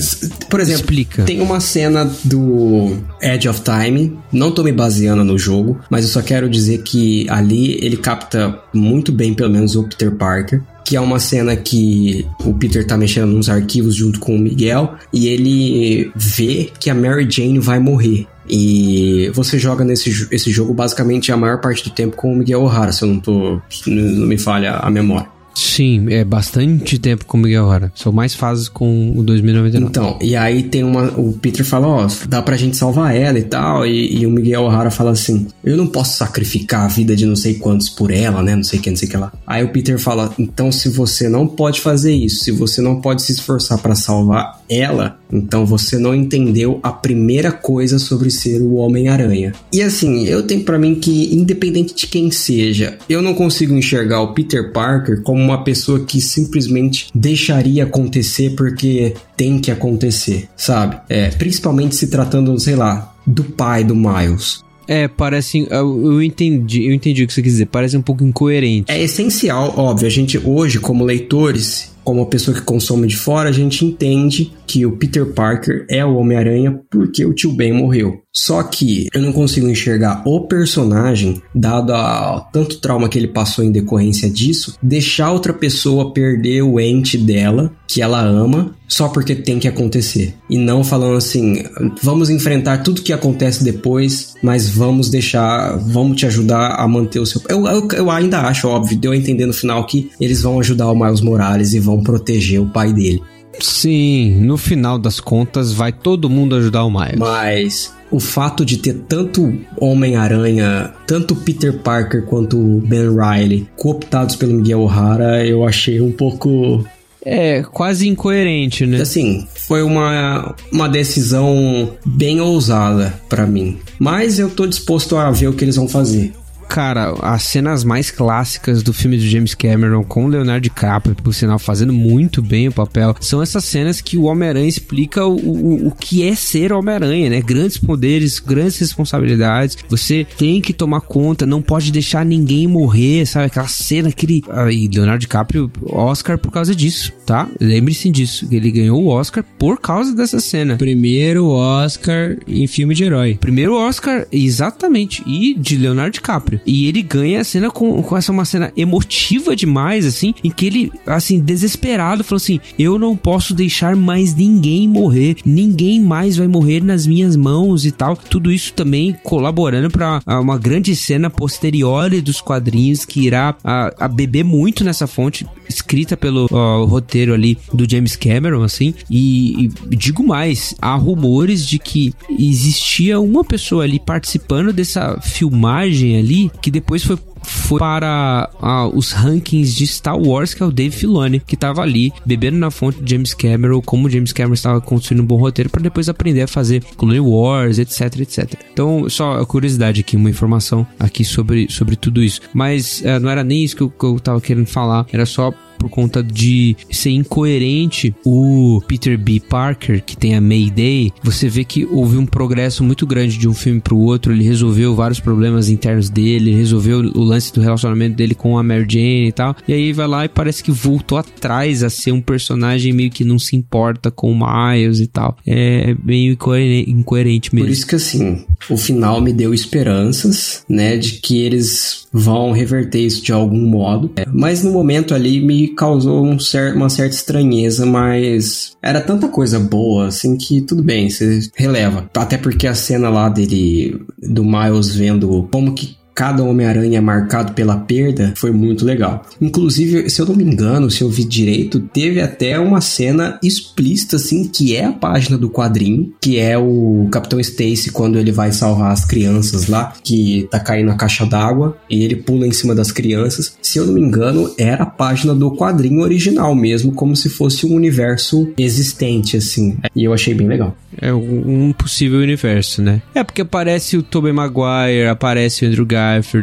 por exemplo, explica. tem uma cena do Edge of Time, não tô me baseando no jogo, mas eu só quero dizer que ali ele capta muito bem, pelo menos, o Peter Parker que é uma cena que o Peter tá mexendo nos arquivos junto com o Miguel e ele vê que a Mary Jane vai morrer. E você joga nesse esse jogo basicamente a maior parte do tempo com o Miguel O'Hara, se eu não tô. não me falha a memória. Sim, é bastante tempo com Miguel O'Hara. São mais fases com o 2099. Então, e aí tem uma. O Peter fala: Ó, oh, dá pra gente salvar ela e tal. E, e o Miguel O'Hara fala assim: Eu não posso sacrificar a vida de não sei quantos por ela, né? Não sei quem, não sei que lá. Aí o Peter fala: Então, se você não pode fazer isso, se você não pode se esforçar para salvar ela, então você não entendeu a primeira coisa sobre ser o Homem-Aranha. E assim, eu tenho para mim que, independente de quem seja, eu não consigo enxergar o Peter Parker como uma pessoa que simplesmente deixaria acontecer porque tem que acontecer, sabe? É, principalmente se tratando, sei lá, do pai do Miles. É, parece. Eu, eu, entendi, eu entendi o que você quer dizer. Parece um pouco incoerente. É essencial, óbvio. A gente hoje, como leitores, como pessoa que consome de fora, a gente entende que o Peter Parker é o Homem-Aranha porque o tio Ben morreu. Só que eu não consigo enxergar o personagem, dado a tanto trauma que ele passou em decorrência disso, deixar outra pessoa perder o ente dela, que ela ama, só porque tem que acontecer. E não falando assim, vamos enfrentar tudo que acontece depois, mas vamos deixar, vamos te ajudar a manter o seu. Eu, eu, eu ainda acho, óbvio, deu a entender no final que eles vão ajudar o Miles Morales e vão proteger o pai dele. Sim, no final das contas vai todo mundo ajudar o Miles. Mas o fato de ter tanto Homem-Aranha, tanto Peter Parker quanto Ben Riley cooptados pelo Miguel O'Hara, eu achei um pouco é, quase incoerente, né? Assim, foi uma, uma decisão bem ousada para mim. Mas eu tô disposto a ver o que eles vão fazer cara, as cenas mais clássicas do filme de James Cameron com Leonardo DiCaprio, por sinal, fazendo muito bem o papel, são essas cenas que o Homem-Aranha explica o, o, o que é ser Homem-Aranha, né? Grandes poderes, grandes responsabilidades. Você tem que tomar conta, não pode deixar ninguém morrer, sabe? Aquela cena, aquele. E Leonardo DiCaprio, Oscar por causa disso, tá? Lembre-se disso. Ele ganhou o Oscar por causa dessa cena. Primeiro Oscar em filme de herói. Primeiro Oscar, exatamente. E de Leonardo DiCaprio. E ele ganha a cena com, com essa uma cena emotiva demais, assim, em que ele, assim, desesperado, falou assim: Eu não posso deixar mais ninguém morrer, ninguém mais vai morrer nas minhas mãos e tal. Tudo isso também colaborando para uma grande cena posterior dos quadrinhos que irá a, a beber muito nessa fonte escrita pelo ó, roteiro ali do James Cameron, assim. E, e digo mais, há rumores de que existia uma pessoa ali participando dessa filmagem ali que depois foi foi para ah, os rankings de Star Wars, que é o Dave Filoni, que estava ali bebendo na fonte de James Cameron, como James Cameron estava construindo um bom roteiro para depois aprender a fazer Clone Wars, etc, etc. Então, só curiosidade aqui, uma informação aqui sobre, sobre tudo isso. Mas eh, não era nem isso que eu, que eu tava querendo falar, era só por conta de ser incoerente o Peter B. Parker, que tem a Mayday, você vê que houve um progresso muito grande de um filme para o outro. Ele resolveu vários problemas internos dele, resolveu o lance do relacionamento dele com a Mary Jane e tal. E aí vai lá e parece que voltou atrás a ser um personagem meio que não se importa com o Miles e tal. É meio incoerente mesmo. Por isso que assim, o final me deu esperanças, né, de que eles vão reverter isso de algum modo. É, mas no momento ali me causou um cer uma certa estranheza, mas era tanta coisa boa, assim, que tudo bem, você releva. Até porque a cena lá dele, do Miles vendo como que cada Homem-Aranha marcado pela perda foi muito legal. Inclusive, se eu não me engano, se eu vi direito, teve até uma cena explícita, assim, que é a página do quadrinho, que é o Capitão Stacy quando ele vai salvar as crianças lá, que tá caindo a caixa d'água, e ele pula em cima das crianças. Se eu não me engano, era a página do quadrinho original mesmo, como se fosse um universo existente, assim. E eu achei bem legal. É um possível universo, né? É porque aparece o Tobey Maguire, aparece o Andrew Garfield,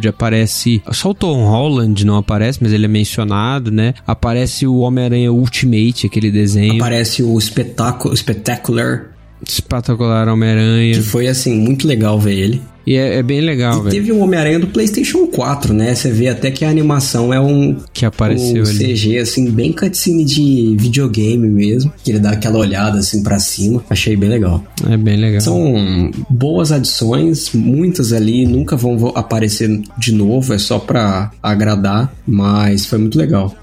aparece. Só o Tom Holland não aparece, mas ele é mencionado, né? Aparece o Homem-Aranha Ultimate, aquele desenho. Aparece o espetáculo, Spectacular. Espetacular Homem-Aranha. Que foi, assim, muito legal ver ele. E é, é bem legal, velho. Teve um Homem-Aranha do PlayStation 4, né? Você vê até que a animação é um. Que apareceu um ali. CG, assim, bem cutscene de videogame mesmo. Que ele dá aquela olhada, assim, para cima. Achei bem legal. É bem legal. São boas adições, muitas ali nunca vão aparecer de novo, é só pra agradar, mas foi muito legal.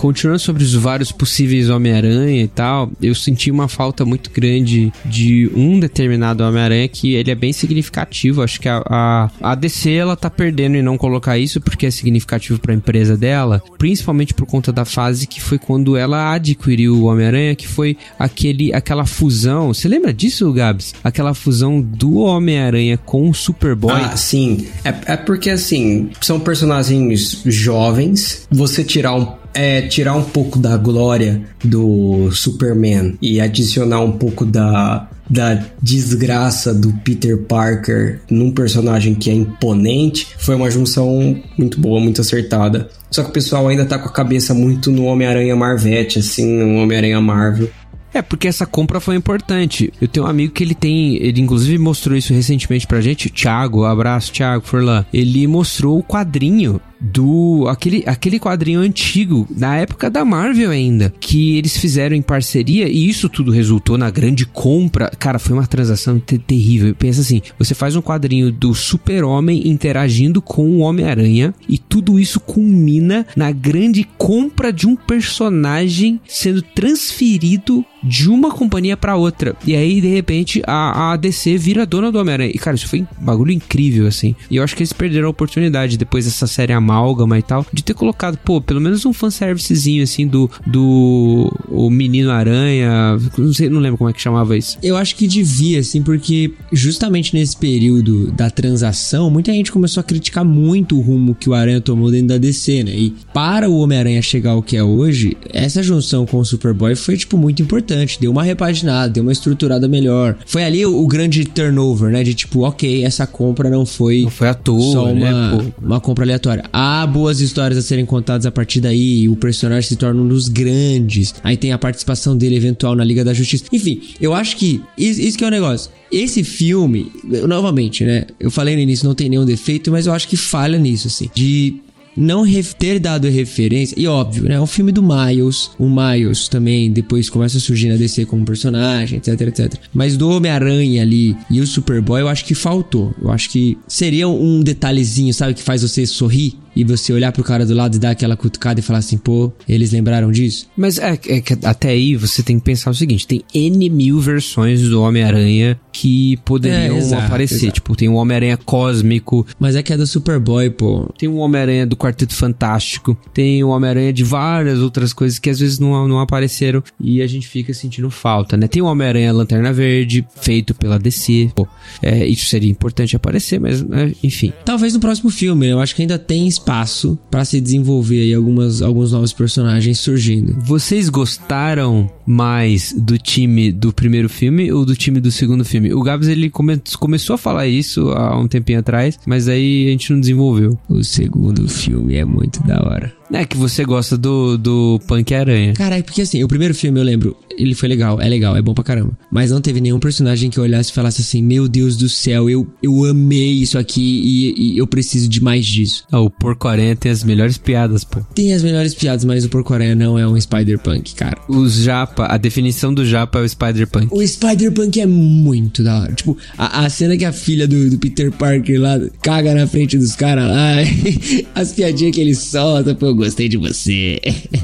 Continuando sobre os vários possíveis Homem-Aranha e tal, eu senti uma falta muito grande de um determinado Homem-Aranha que ele é bem significativo. Acho que a, a, a, DC ela tá perdendo em não colocar isso porque é significativo para a empresa dela, principalmente por conta da fase que foi quando ela adquiriu o Homem-Aranha, que foi aquele aquela fusão. Você lembra disso, Gabs? Aquela fusão do Homem-Aranha com o Superboy. Ah, sim. É, é porque assim, são personagens jovens. Você tirar um é tirar um pouco da glória do Superman e adicionar um pouco da da desgraça do Peter Parker num personagem que é imponente, foi uma junção muito boa, muito acertada. Só que o pessoal ainda tá com a cabeça muito no Homem-Aranha Marvete, assim, no Homem-Aranha Marvel. É, porque essa compra foi importante. Eu tenho um amigo que ele tem, ele inclusive mostrou isso recentemente pra gente, Thiago, abraço Thiago Forlan. Ele mostrou o quadrinho do aquele, aquele quadrinho antigo, na época da Marvel ainda, que eles fizeram em parceria e isso tudo resultou na grande compra. Cara, foi uma transação ter terrível. Pensa assim, você faz um quadrinho do Super-Homem interagindo com o Homem-Aranha e tudo isso culmina na grande compra de um personagem sendo transferido de uma companhia para outra. E aí, de repente, a, a DC vira dona do Homem-Aranha. E, cara, isso foi um bagulho incrível, assim. E eu acho que eles perderam a oportunidade, depois dessa série amálgama e tal, de ter colocado, pô, pelo menos um fanservicezinho, assim, do, do o Menino Aranha. Não sei, não lembro como é que chamava isso. Eu acho que devia, assim, porque justamente nesse período da transação, muita gente começou a criticar muito o rumo que o Aranha tomou dentro da DC, né? E para o Homem-Aranha chegar ao que é hoje, essa junção com o Superboy foi, tipo, muito importante deu uma repaginada, deu uma estruturada melhor. Foi ali o, o grande turnover, né? De tipo, ok, essa compra não foi. Não foi à toa, só né, uma, né, uma compra aleatória. Há boas histórias a serem contadas a partir daí. O personagem se torna um dos grandes. Aí tem a participação dele eventual na Liga da Justiça. Enfim, eu acho que isso, isso que é o negócio. Esse filme, novamente, né? Eu falei no início, não tem nenhum defeito, mas eu acho que falha nisso, assim. De não ter dado referência, e óbvio, né? É um filme do Miles, o Miles também depois começa a surgir na DC como personagem, etc, etc. Mas do Homem-Aranha ali e o Superboy, eu acho que faltou. Eu acho que seria um detalhezinho, sabe, que faz você sorrir e você olhar pro cara do lado e dar aquela cutucada e falar assim, pô, eles lembraram disso? Mas é, é que até aí você tem que pensar o seguinte: tem N mil versões do Homem-Aranha que poderiam é, exato, aparecer. Exato. Tipo, tem o Homem-Aranha cósmico. Mas é que é do Superboy, pô. Tem o Homem-Aranha do Quarteto Fantástico. Tem o Homem-Aranha de várias outras coisas que às vezes não, não apareceram e a gente fica sentindo falta, né? Tem o Homem-Aranha Lanterna Verde, feito pela DC. Pô, é, isso seria importante aparecer, mas é, enfim. Talvez no próximo filme, né? Eu acho que ainda tem espaço para se desenvolver aí algumas, alguns novos personagens surgindo. Vocês gostaram mais do time do primeiro filme ou do time do segundo filme? O Gabs ele come, começou a falar isso há um tempinho atrás, mas aí a gente não desenvolveu. O segundo filme é muito da hora. É que você gosta do, do Punk Aranha. Caralho, porque assim, o primeiro filme eu lembro, ele foi legal, é legal, é bom pra caramba. Mas não teve nenhum personagem que eu olhasse e falasse assim: Meu Deus do céu, eu, eu amei isso aqui e, e eu preciso de mais disso. Ah, o Porco Aranha tem as melhores piadas, pô. Tem as melhores piadas, mas o Porco Aranha não é um Spider-Punk, cara. Os Japa, a definição do Japa é o Spider-Punk. O Spider-Punk é muito da hora. Tipo, a, a cena que a filha do, do Peter Parker lá caga na frente dos caras lá, as piadinhas que ele solta, pô, eu gostei de você.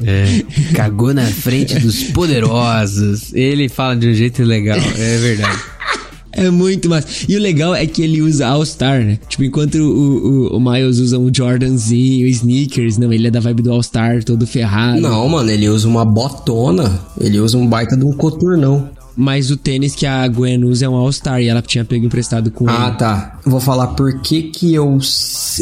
É, cagou na frente dos poderosos. Ele fala de um jeito legal, é verdade. É muito massa. E o legal é que ele usa All-Star, né? Tipo, enquanto o, o, o, Miles usa um Jordanzinho, sneakers, não, ele é da vibe do All-Star, todo ferrado. Não, mano, ele usa uma botona. Ele usa um baita de um coturnão. Mas o tênis que a Gwen usa é um All-Star e ela tinha pego emprestado com ah, ele. Ah, tá. Vou falar por que que eu,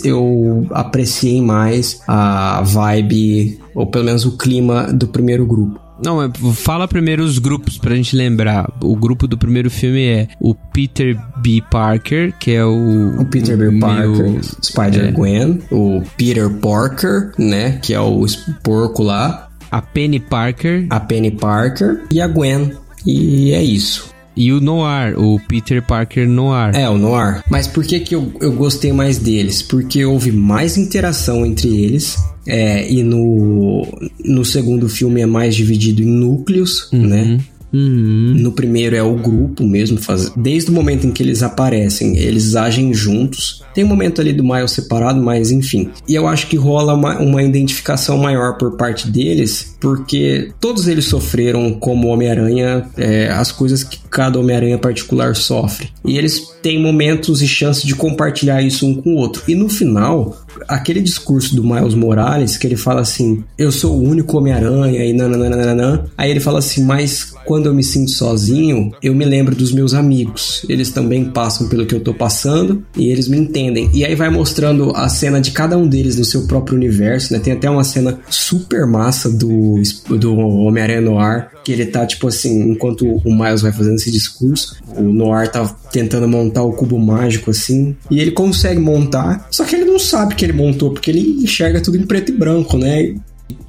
eu apreciei mais a vibe, ou pelo menos o clima do primeiro grupo. Não, é, fala primeiro os grupos pra gente lembrar. O grupo do primeiro filme é o Peter B. Parker, que é o. O Peter B. Parker, Spider-Gwen. É. O Peter Parker, né? Que é o porco lá. A Penny Parker. A Penny Parker. E a Gwen, e é isso. E o Noir, o Peter Parker Noir. É, o Noir. Mas por que, que eu, eu gostei mais deles? Porque houve mais interação entre eles. É, e no, no segundo filme é mais dividido em núcleos, uhum. né? Uhum. No primeiro é o grupo mesmo, faz... desde o momento em que eles aparecem, eles agem juntos. Tem um momento ali do Miles separado, mas enfim. E eu acho que rola uma, uma identificação maior por parte deles, porque todos eles sofreram como Homem-Aranha é, as coisas que cada Homem-Aranha particular sofre. E eles têm momentos e chances de compartilhar isso um com o outro. E no final, aquele discurso do Miles Morales, que ele fala assim: Eu sou o único Homem-Aranha e nananana. Aí ele fala assim: Mas quando eu me sinto sozinho, eu me lembro dos meus amigos. Eles também passam pelo que eu tô passando e eles me entendem. E aí vai mostrando a cena de cada um deles no seu próprio universo, né? Tem até uma cena super massa do, do Homem-Aranha Noir, que ele tá tipo assim, enquanto o Miles vai fazendo esse discurso, o Noir tá tentando montar o cubo mágico assim, e ele consegue montar, só que ele não sabe que ele montou, porque ele enxerga tudo em preto e branco, né?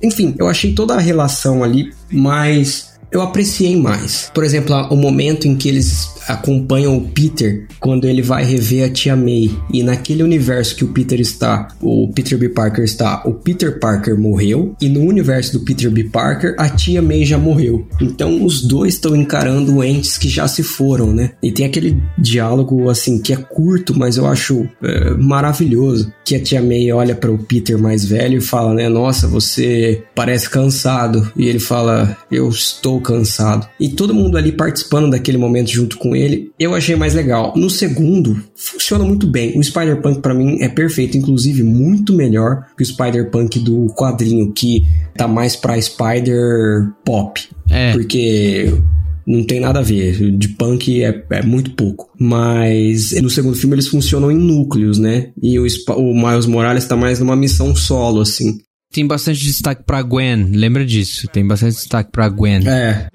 Enfim, eu achei toda a relação ali mais eu apreciei mais. Por exemplo, o momento em que eles acompanham o Peter quando ele vai rever a tia May. E naquele universo que o Peter está, o Peter B. Parker está, o Peter Parker morreu. E no universo do Peter B. Parker, a tia May já morreu. Então os dois estão encarando entes que já se foram, né? E tem aquele diálogo assim que é curto, mas eu acho é, maravilhoso. Que a tia May olha para o Peter mais velho e fala, né? Nossa, você parece cansado. E ele fala, eu estou cansado. E todo mundo ali participando daquele momento junto com ele, eu achei mais legal. No segundo, funciona muito bem. O Spider-Punk para mim é perfeito, inclusive muito melhor que o Spider-Punk do quadrinho, que tá mais pra Spider Pop. É. Porque não tem nada a ver. De punk é, é, muito pouco. Mas no segundo filme eles funcionam em núcleos, né? E o, o Miles Morales tá mais numa missão solo, assim. Tem bastante destaque pra Gwen, lembra disso? Tem bastante destaque pra Gwen. É.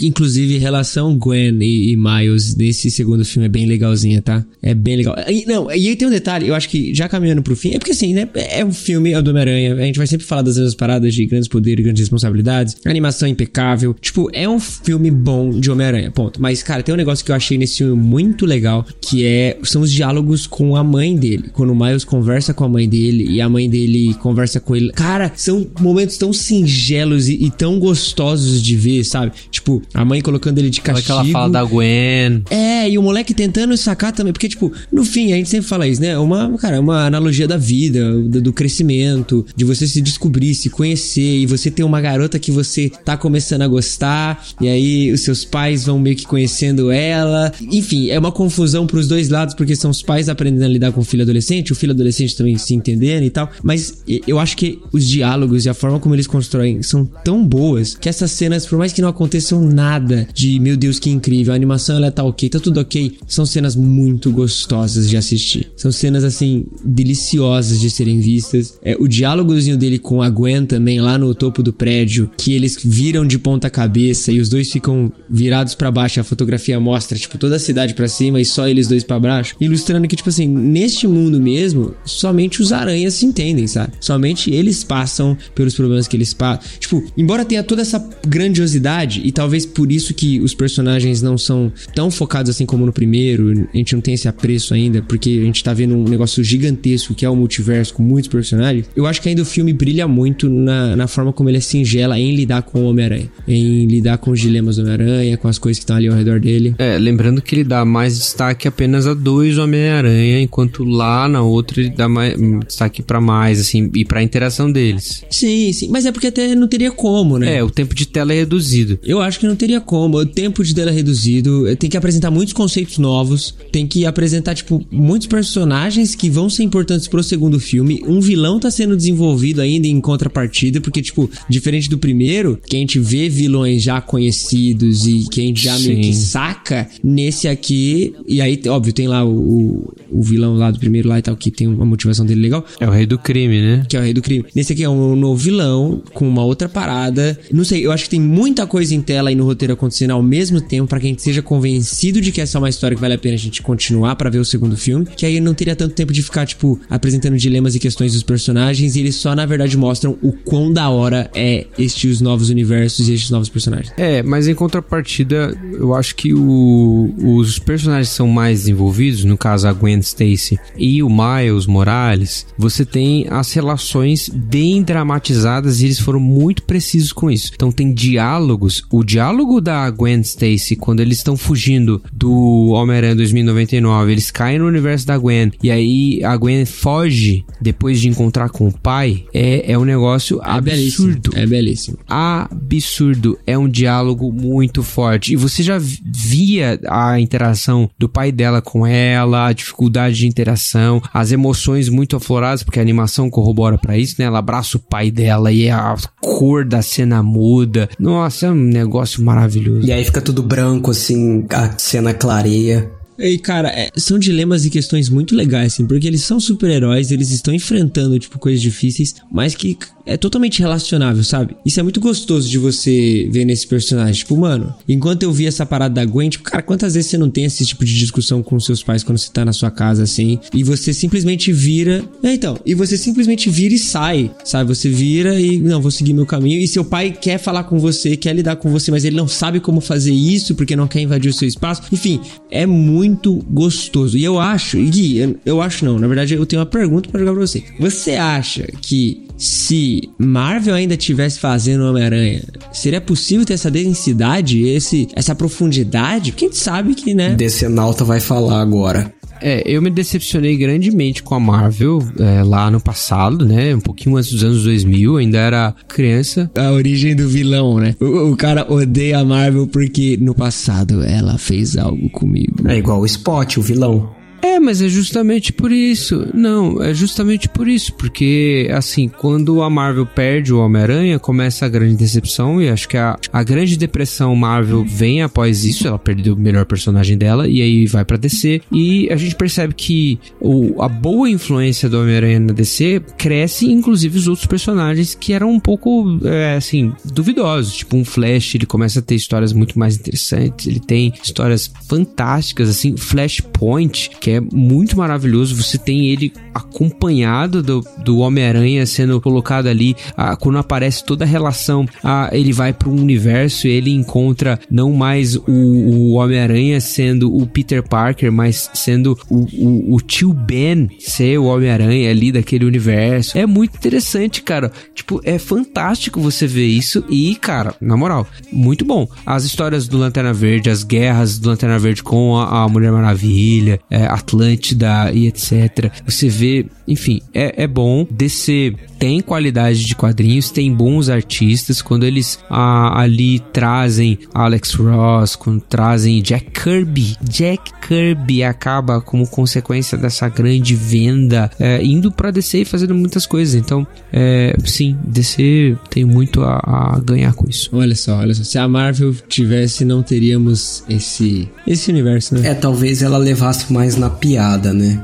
Inclusive, relação Gwen e, e, Miles nesse segundo filme é bem legalzinha, tá? É bem legal. E, não, e aí tem um detalhe, eu acho que já caminhando pro fim, é porque assim, né? É um filme, é do Homem-Aranha, a gente vai sempre falar das mesmas paradas de grandes poderes, grandes responsabilidades, animação impecável. Tipo, é um filme bom de Homem-Aranha, ponto. Mas, cara, tem um negócio que eu achei nesse filme muito legal, que é são os diálogos com a mãe dele. Quando o Miles conversa com a mãe dele e a mãe dele conversa com ele. Cara, são momentos tão singelos e, e tão gostosos de ver, sabe? Tipo, a mãe colocando ele de castigo. Aquela fala da Gwen. É, e o moleque tentando sacar também, porque, tipo, no fim, a gente sempre fala isso, né? Uma, cara, uma analogia da vida, do, crescimento, de você se descobrir, se conhecer, e você ter uma garota que você tá começando a gostar, e aí os seus pais vão meio que conhecendo ela. Enfim, é uma confusão pros dois lados, porque são os pais aprendendo a lidar com o filho adolescente, o filho adolescente também se entendendo e tal. Mas eu acho que os diálogos e a forma como eles constroem são tão boas que essas cenas, por mais que não aconteçam nada de meu Deus, que incrível, a animação ela tá ok, tá tudo ok, são cenas muito gostosas de assistir. São cenas assim, deliciosas de serem vistas. É, o diálogozinho dele com a Gwen também lá no topo do prédio, que eles viram de ponta cabeça e os dois ficam virados para baixo, a fotografia mostra, tipo, toda a cidade para cima e só eles dois para baixo, ilustrando que, tipo assim, neste mundo mesmo, somente os aranhas se entendem, sabe? Somente eles passam pelos problemas que eles passam. Tipo, embora tenha toda essa grandiosidade, e talvez por isso que os personagens não são tão focados assim como no primeiro, a gente não tem esse apreço ainda, porque a gente tá vendo um negócio gigantesco que é o multiverso com muitos personagens. Eu acho que ainda o filme brilha muito na, na forma como ele é singela em lidar com o Homem-Aranha, em lidar com os dilemas do Homem-Aranha, com as coisas que estão ali ao redor dele. É, lembrando que ele dá mais destaque apenas a dois Homem-Aranha, enquanto lá na outra ele dá mais destaque para mais, assim, e pra interação deles. Sim, sim, mas é porque até não teria como, né? É, o tempo de tela é reduzido. Eu acho que não teria como. O tempo de tela é reduzido, tem que apresentar muitos conceitos novos, tem que apresentar, tipo, muitos personagens que vão ser importantes pro segundo filme. Um vilão tá sendo desenvolvido ainda em contrapartida, porque, tipo, diferente do primeiro, que a gente vê vilões já conhecidos e que a gente já Sim. meio que saca, nesse aqui, e aí, óbvio, tem lá o, o, vilão lá do primeiro lá e tal, que tem uma motivação dele legal. É o rei do crime, né? Que é o rei do crime. Nesse aqui é um novo vilão, com uma outra parada. Não sei, eu acho que tem muita coisa em tela aí no roteiro acontecendo ao mesmo tempo para que a gente seja convencido de que essa é uma história que vale a pena a gente continuar para ver o segundo filme, que aí não teria tanto tempo de ficar, tipo, apresentando dilemas e questões dos personagens, e eles só, na verdade, mostram o quão da hora é estes novos universos e estes novos personagens. É, mas em contrapartida, eu acho que o, os personagens são mais desenvolvidos, no caso a Gwen Stacy e o Miles Morales, você tem as relações bem dramatizadas e eles foram muito precisos com isso. Então tem diálogos, o diálogo da Gwen Stacy quando eles estão fugindo do Homem-Aranha 2099, eles caem no universo da Gwen e aí a Gwen foge depois de encontrar com o pai, é, é um negócio é absurdo. Belíssimo. É belíssimo. Absurdo. É um diálogo muito forte. E você já via a interação do pai dela com ela, a dificuldade de interação, as emoções muito afloradas, porque a animação corrobora para isso, né? Ela abraça o pai dela e a cor da cena muda. Nossa, é um negócio maravilhoso. E aí fica tudo branco, assim, a cena clareia. E, cara, é, são dilemas e questões muito legais, assim, porque eles são super-heróis, eles estão enfrentando, tipo, coisas difíceis, mas que é totalmente relacionável, sabe? Isso é muito gostoso de você ver nesse personagem. Tipo, mano, enquanto eu vi essa parada da Gwen, tipo, cara, quantas vezes você não tem esse tipo de discussão com seus pais quando você tá na sua casa, assim, e você simplesmente vira. É, então, e você simplesmente vira e sai, sabe? Você vira e, não, vou seguir meu caminho, e seu pai quer falar com você, quer lidar com você, mas ele não sabe como fazer isso porque não quer invadir o seu espaço. Enfim, é muito gostoso. E eu acho, Gui, eu, eu acho não, na verdade eu tenho uma pergunta para jogar pra você. Você acha que se Marvel ainda tivesse fazendo Homem-Aranha, seria possível ter essa densidade, esse, essa profundidade? Gente sabe que, né? Decenalta vai falar agora. É, eu me decepcionei grandemente com a Marvel é, lá no passado, né? Um pouquinho antes dos anos 2000, ainda era criança. A origem do vilão, né? O, o cara odeia a Marvel porque no passado ela fez algo comigo. É igual o Spot, o vilão. É, mas é justamente por isso. Não, é justamente por isso. Porque, assim, quando a Marvel perde o Homem-Aranha, começa a grande decepção. E acho que a, a grande depressão Marvel vem após isso. Ela perdeu o melhor personagem dela. E aí vai pra DC. E a gente percebe que o, a boa influência do Homem-Aranha na DC cresce, inclusive, os outros personagens que eram um pouco, é, assim, duvidosos. Tipo, um Flash, ele começa a ter histórias muito mais interessantes. Ele tem histórias fantásticas, assim. Flashpoint, que é muito maravilhoso. Você tem ele acompanhado do, do Homem-Aranha sendo colocado ali. Ah, quando aparece toda a relação, ah, ele vai para um universo ele encontra não mais o, o Homem-Aranha sendo o Peter Parker, mas sendo o, o, o tio Ben ser o Homem-Aranha ali daquele universo. É muito interessante, cara. Tipo, é fantástico você ver isso e, cara, na moral, muito bom. As histórias do Lanterna Verde, as guerras do Lanterna Verde com a, a Mulher Maravilha, é, Atlântida e etc. Você vê, enfim, é, é bom. DC tem qualidade de quadrinhos, tem bons artistas. Quando eles ah, ali trazem Alex Ross, quando trazem Jack Kirby, Jack Kirby acaba como consequência dessa grande venda é, indo para DC e fazendo muitas coisas. Então, é, sim, DC tem muito a, a, ganhar com isso. Olha só, olha só. Se a Marvel tivesse, não teríamos esse esse universo, né? É, talvez ela levasse mais na piada, né?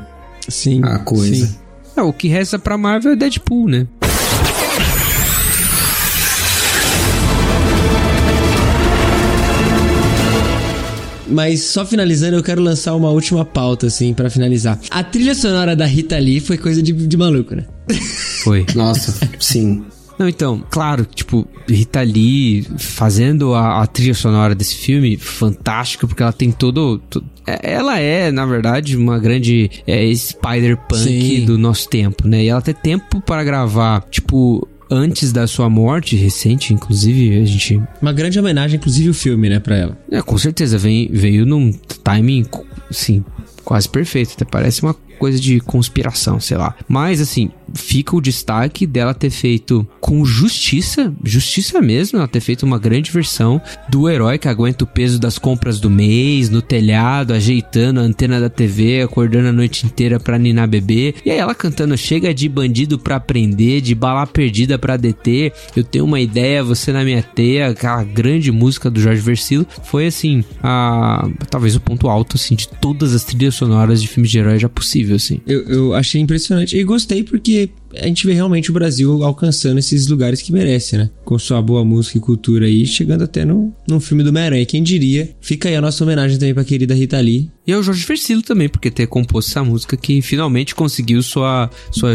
Sim. A coisa. Sim. É, o que resta pra Marvel é Deadpool, né? Mas só finalizando, eu quero lançar uma última pauta, assim, para finalizar. A trilha sonora da Rita Lee foi coisa de, de maluco, né? Foi. Nossa, sim. Não, então, claro, tipo, Rita Lee fazendo a, a trilha sonora desse filme, fantástico, porque ela tem todo, todo é, ela é, na verdade, uma grande é, Spider-Punk do nosso tempo, né? E ela tem tempo para gravar, tipo, antes da sua morte, recente, inclusive, a gente. Uma grande homenagem, inclusive, o filme, né, pra ela. É, com certeza, vem, veio num timing, sim, quase perfeito. Até parece uma coisa de conspiração, sei lá. Mas, assim, fica o destaque dela ter feito com justiça, justiça mesmo, ela ter feito uma grande versão do herói que aguenta o peso das compras do mês, no telhado, ajeitando a antena da TV, acordando a noite inteira pra ninar bebê. E aí ela cantando Chega de bandido pra prender, de bala perdida pra deter, eu tenho uma ideia, você na minha teia, aquela grande música do Jorge Versilo, foi assim, a, talvez o ponto alto assim de todas as trilhas sonoras de filmes de herói já possível, assim. Eu, eu achei impressionante e gostei porque a gente vê realmente o Brasil alcançando esses lugares que merece, né? Com sua boa música e cultura aí, chegando até no, num filme do Homem-Aranha. Quem diria? Fica aí a nossa homenagem também pra querida Rita Lee. E ao Jorge Versilo também, porque ter composto essa música que finalmente conseguiu sua, sua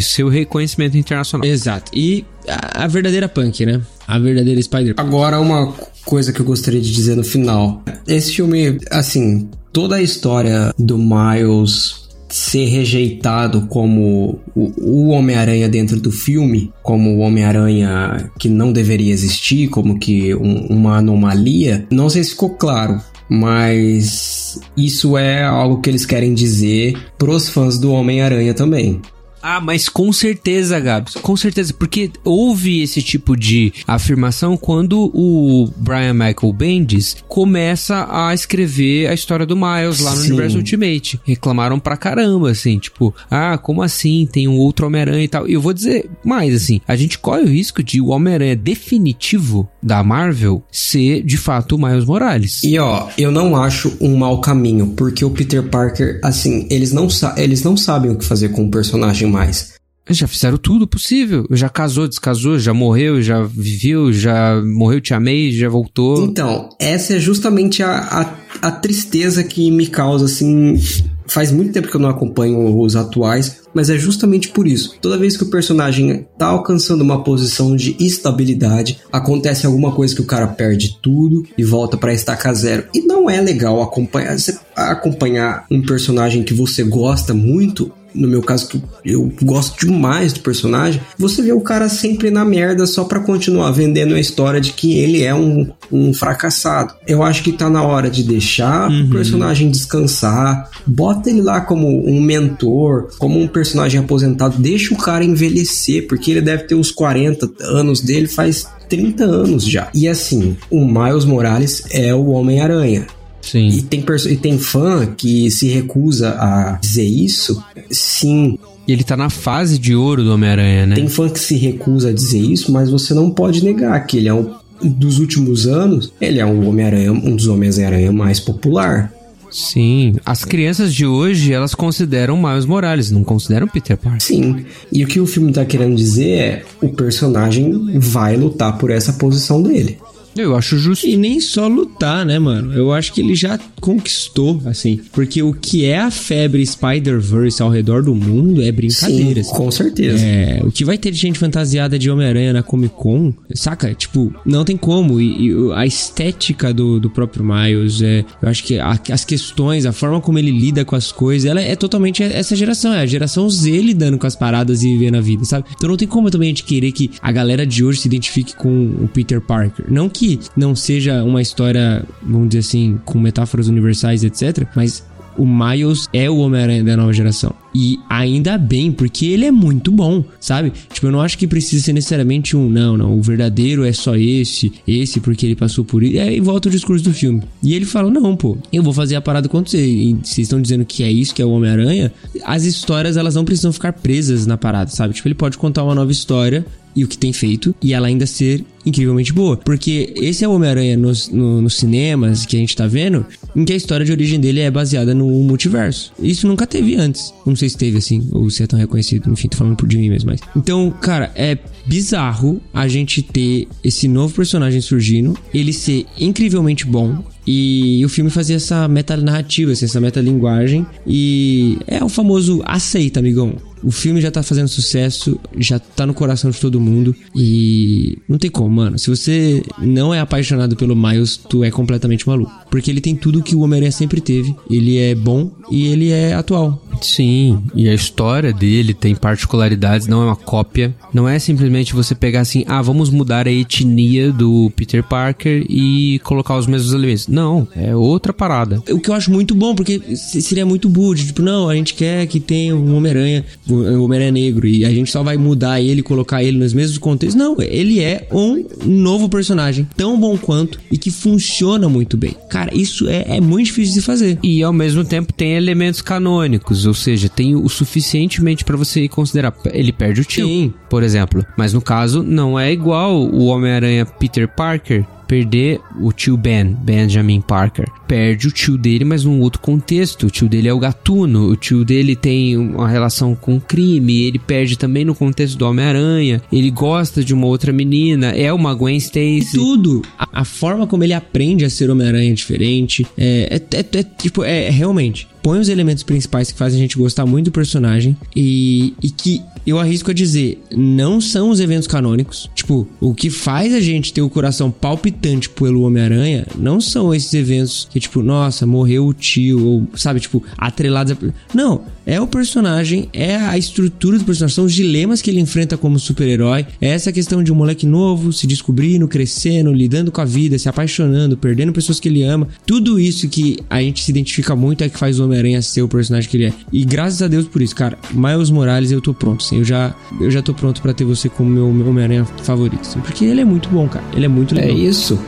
seu reconhecimento internacional. Exato. E a, a verdadeira punk, né? A verdadeira Spider-Punk. Agora, uma coisa que eu gostaria de dizer no final. Esse filme, assim, toda a história do Miles ser rejeitado como o, Homem-Aranha dentro do filme, como o Homem-Aranha que não deveria existir, como que um, uma anomalia, não sei se ficou claro. Mas isso é algo que eles querem dizer pros fãs do Homem-Aranha também. Ah, mas com certeza, Gabs. Com certeza. Porque houve esse tipo de afirmação quando o Brian Michael Bendis começa a escrever a história do Miles lá no Sim. Universo Ultimate. Reclamaram pra caramba, assim, tipo, ah, como assim? Tem um outro Homem-Aranha e tal. E eu vou dizer mais, assim, a gente corre o risco de o Homem-Aranha definitivo da Marvel ser, de fato, o Miles Morales. E ó, eu não acho um mau caminho, porque o Peter Parker, assim, eles não, eles não sabem o que fazer com o personagem mais. Já fizeram tudo possível. Já casou, descasou, já morreu, já viveu, já morreu, te amei, já voltou. Então, essa é justamente a, a, a tristeza que me causa, assim. Faz muito tempo que eu não acompanho os atuais, mas é justamente por isso. Toda vez que o personagem tá alcançando uma posição de estabilidade, acontece alguma coisa que o cara perde tudo e volta para estaca zero. E não é legal acompanhar, acompanhar um personagem que você gosta muito no meu caso, que eu gosto demais do personagem, você vê o cara sempre na merda só para continuar vendendo a história de que ele é um, um fracassado. Eu acho que tá na hora de deixar uhum. o personagem descansar, bota ele lá como um mentor, como um personagem aposentado, deixa o cara envelhecer, porque ele deve ter uns 40 anos dele faz 30 anos já. E assim, o Miles Morales é o Homem-Aranha Sim. E tem, e tem fã que se recusa a dizer isso. Sim, e ele tá na fase de ouro do Homem-Aranha, né? Tem fã que se recusa a dizer isso, mas você não pode negar que ele é um dos últimos anos, ele é um Homem-Aranha, um dos Homens-Aranha mais popular. Sim, as crianças de hoje, elas consideram Miles Morales, não consideram Peter Parker. Sim, e o que o filme tá querendo dizer é o personagem vai lutar por essa posição dele. Eu acho justo. E nem só lutar, né, mano? Eu acho que ele já conquistou, assim. Porque o que é a febre Spider-Verse ao redor do mundo é brincadeira. Sim, assim. com certeza. É, o que vai ter de gente fantasiada de Homem-Aranha na Comic Con, saca? Tipo, não tem como. E, e a estética do, do próprio Miles, é, eu acho que a, as questões, a forma como ele lida com as coisas, ela é totalmente essa geração. É a geração Z lidando com as paradas e vivendo a vida, sabe? Então não tem como também a gente querer que a galera de hoje se identifique com o Peter Parker. Não que que não seja uma história, vamos dizer assim, com metáforas universais, etc. Mas o Miles é o Homem-Aranha da nova geração. E ainda bem, porque ele é muito bom, sabe? Tipo, eu não acho que precisa ser necessariamente um, não, não, o verdadeiro é só esse, esse porque ele passou por isso. E volta o discurso do filme. E ele fala, não, pô, eu vou fazer a parada acontecer. E vocês estão dizendo que é isso, que é o Homem-Aranha. As histórias, elas não precisam ficar presas na parada, sabe? Tipo, ele pode contar uma nova história e o que tem feito e ela ainda ser incrivelmente boa. Porque esse é o Homem-Aranha nos, no, nos cinemas que a gente tá vendo, em que a história de origem dele é baseada no multiverso. Isso nunca teve antes. Não sei se teve assim, ou se é tão reconhecido. Enfim, tô falando por de mim mesmo. Mas... Então, cara, é bizarro a gente ter esse novo personagem surgindo, ele ser incrivelmente bom, e o filme fazia essa meta-narrativa, assim, essa meta-linguagem. E é o famoso aceita, amigão. O filme já tá fazendo sucesso, já tá no coração de todo mundo. E não tem como, mano. Se você não é apaixonado pelo Miles, tu é completamente maluco. Porque ele tem tudo que o Homem-Aranha sempre teve. Ele é bom e ele é atual. Sim, e a história dele tem particularidades, não é uma cópia. Não é simplesmente você pegar assim, ah, vamos mudar a etnia do Peter Parker e colocar os mesmos elementos. Não, é outra parada. O que eu acho muito bom, porque seria muito burro. Tipo, não, a gente quer que tenha um Homem-Aranha, um Homem-Aranha negro, e a gente só vai mudar ele, colocar ele nos mesmos contextos. Não, ele é um novo personagem, tão bom quanto, e que funciona muito bem. Cara, isso é, é muito difícil de fazer. E ao mesmo tempo tem elementos canônicos, ou seja, tem o suficientemente para você considerar. Ele perde o tio, Sim. por exemplo. Mas no caso, não é igual o Homem-Aranha Peter Parker, perder o tio Ben, Benjamin Parker. Perde o tio dele, mas num outro contexto. O tio dele é o gatuno, o tio dele tem uma relação com crime, ele perde também no contexto do Homem-Aranha. Ele gosta de uma outra menina, é uma Gwen Stacy. Tudo. A, a forma como ele aprende a ser Homem-Aranha é diferente. É, é, é, é tipo, é realmente põe os elementos principais que fazem a gente gostar muito do personagem e, e que eu arrisco a dizer, não são os eventos canônicos. Tipo, o que faz a gente ter o coração palpitante pelo Homem-Aranha não são esses eventos que, tipo, nossa, morreu o tio, ou, sabe, tipo, atrelados a... Não, é o personagem, é a estrutura do personagem, são os dilemas que ele enfrenta como super-herói. É essa questão de um moleque novo se descobrindo, crescendo, lidando com a vida, se apaixonando, perdendo pessoas que ele ama. Tudo isso que a gente se identifica muito é que faz o Homem-Aranha ser o personagem que ele é. E graças a Deus por isso, cara. Miles Morales, eu tô pronto, sim. Eu já, eu já tô pronto para ter você como meu, meu Homem-Aranha favorito, assim, porque ele é muito bom, cara. Ele é muito legal. É isso.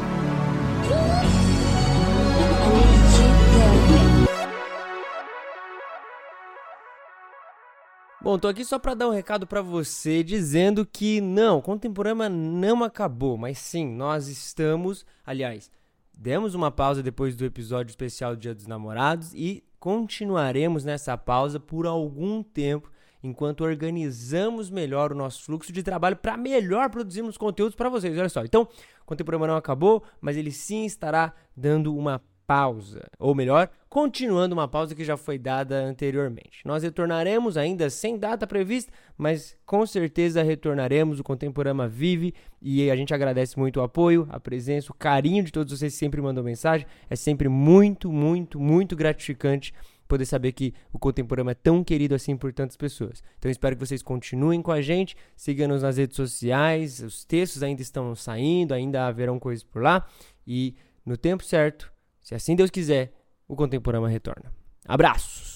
Bom, tô aqui só para dar um recado para você dizendo que não, Contemporânea não acabou, mas sim, nós estamos, aliás, demos uma pausa depois do episódio especial do Dia dos Namorados e continuaremos nessa pausa por algum tempo enquanto organizamos melhor o nosso fluxo de trabalho para melhor produzirmos conteúdos para vocês. Olha só, então, Contemporânea não acabou, mas ele sim estará dando uma pausa, ou melhor, continuando uma pausa que já foi dada anteriormente. Nós retornaremos ainda sem data prevista, mas com certeza retornaremos. O Contemporama vive e a gente agradece muito o apoio, a presença, o carinho de todos vocês que sempre mandam mensagem. É sempre muito, muito, muito gratificante poder saber que o Contemporâneo é tão querido assim por tantas pessoas. Então espero que vocês continuem com a gente, sigam-nos nas redes sociais, os textos ainda estão saindo, ainda haverão coisas por lá e no tempo certo se assim Deus quiser, o Contemporâneo retorna. Abraços!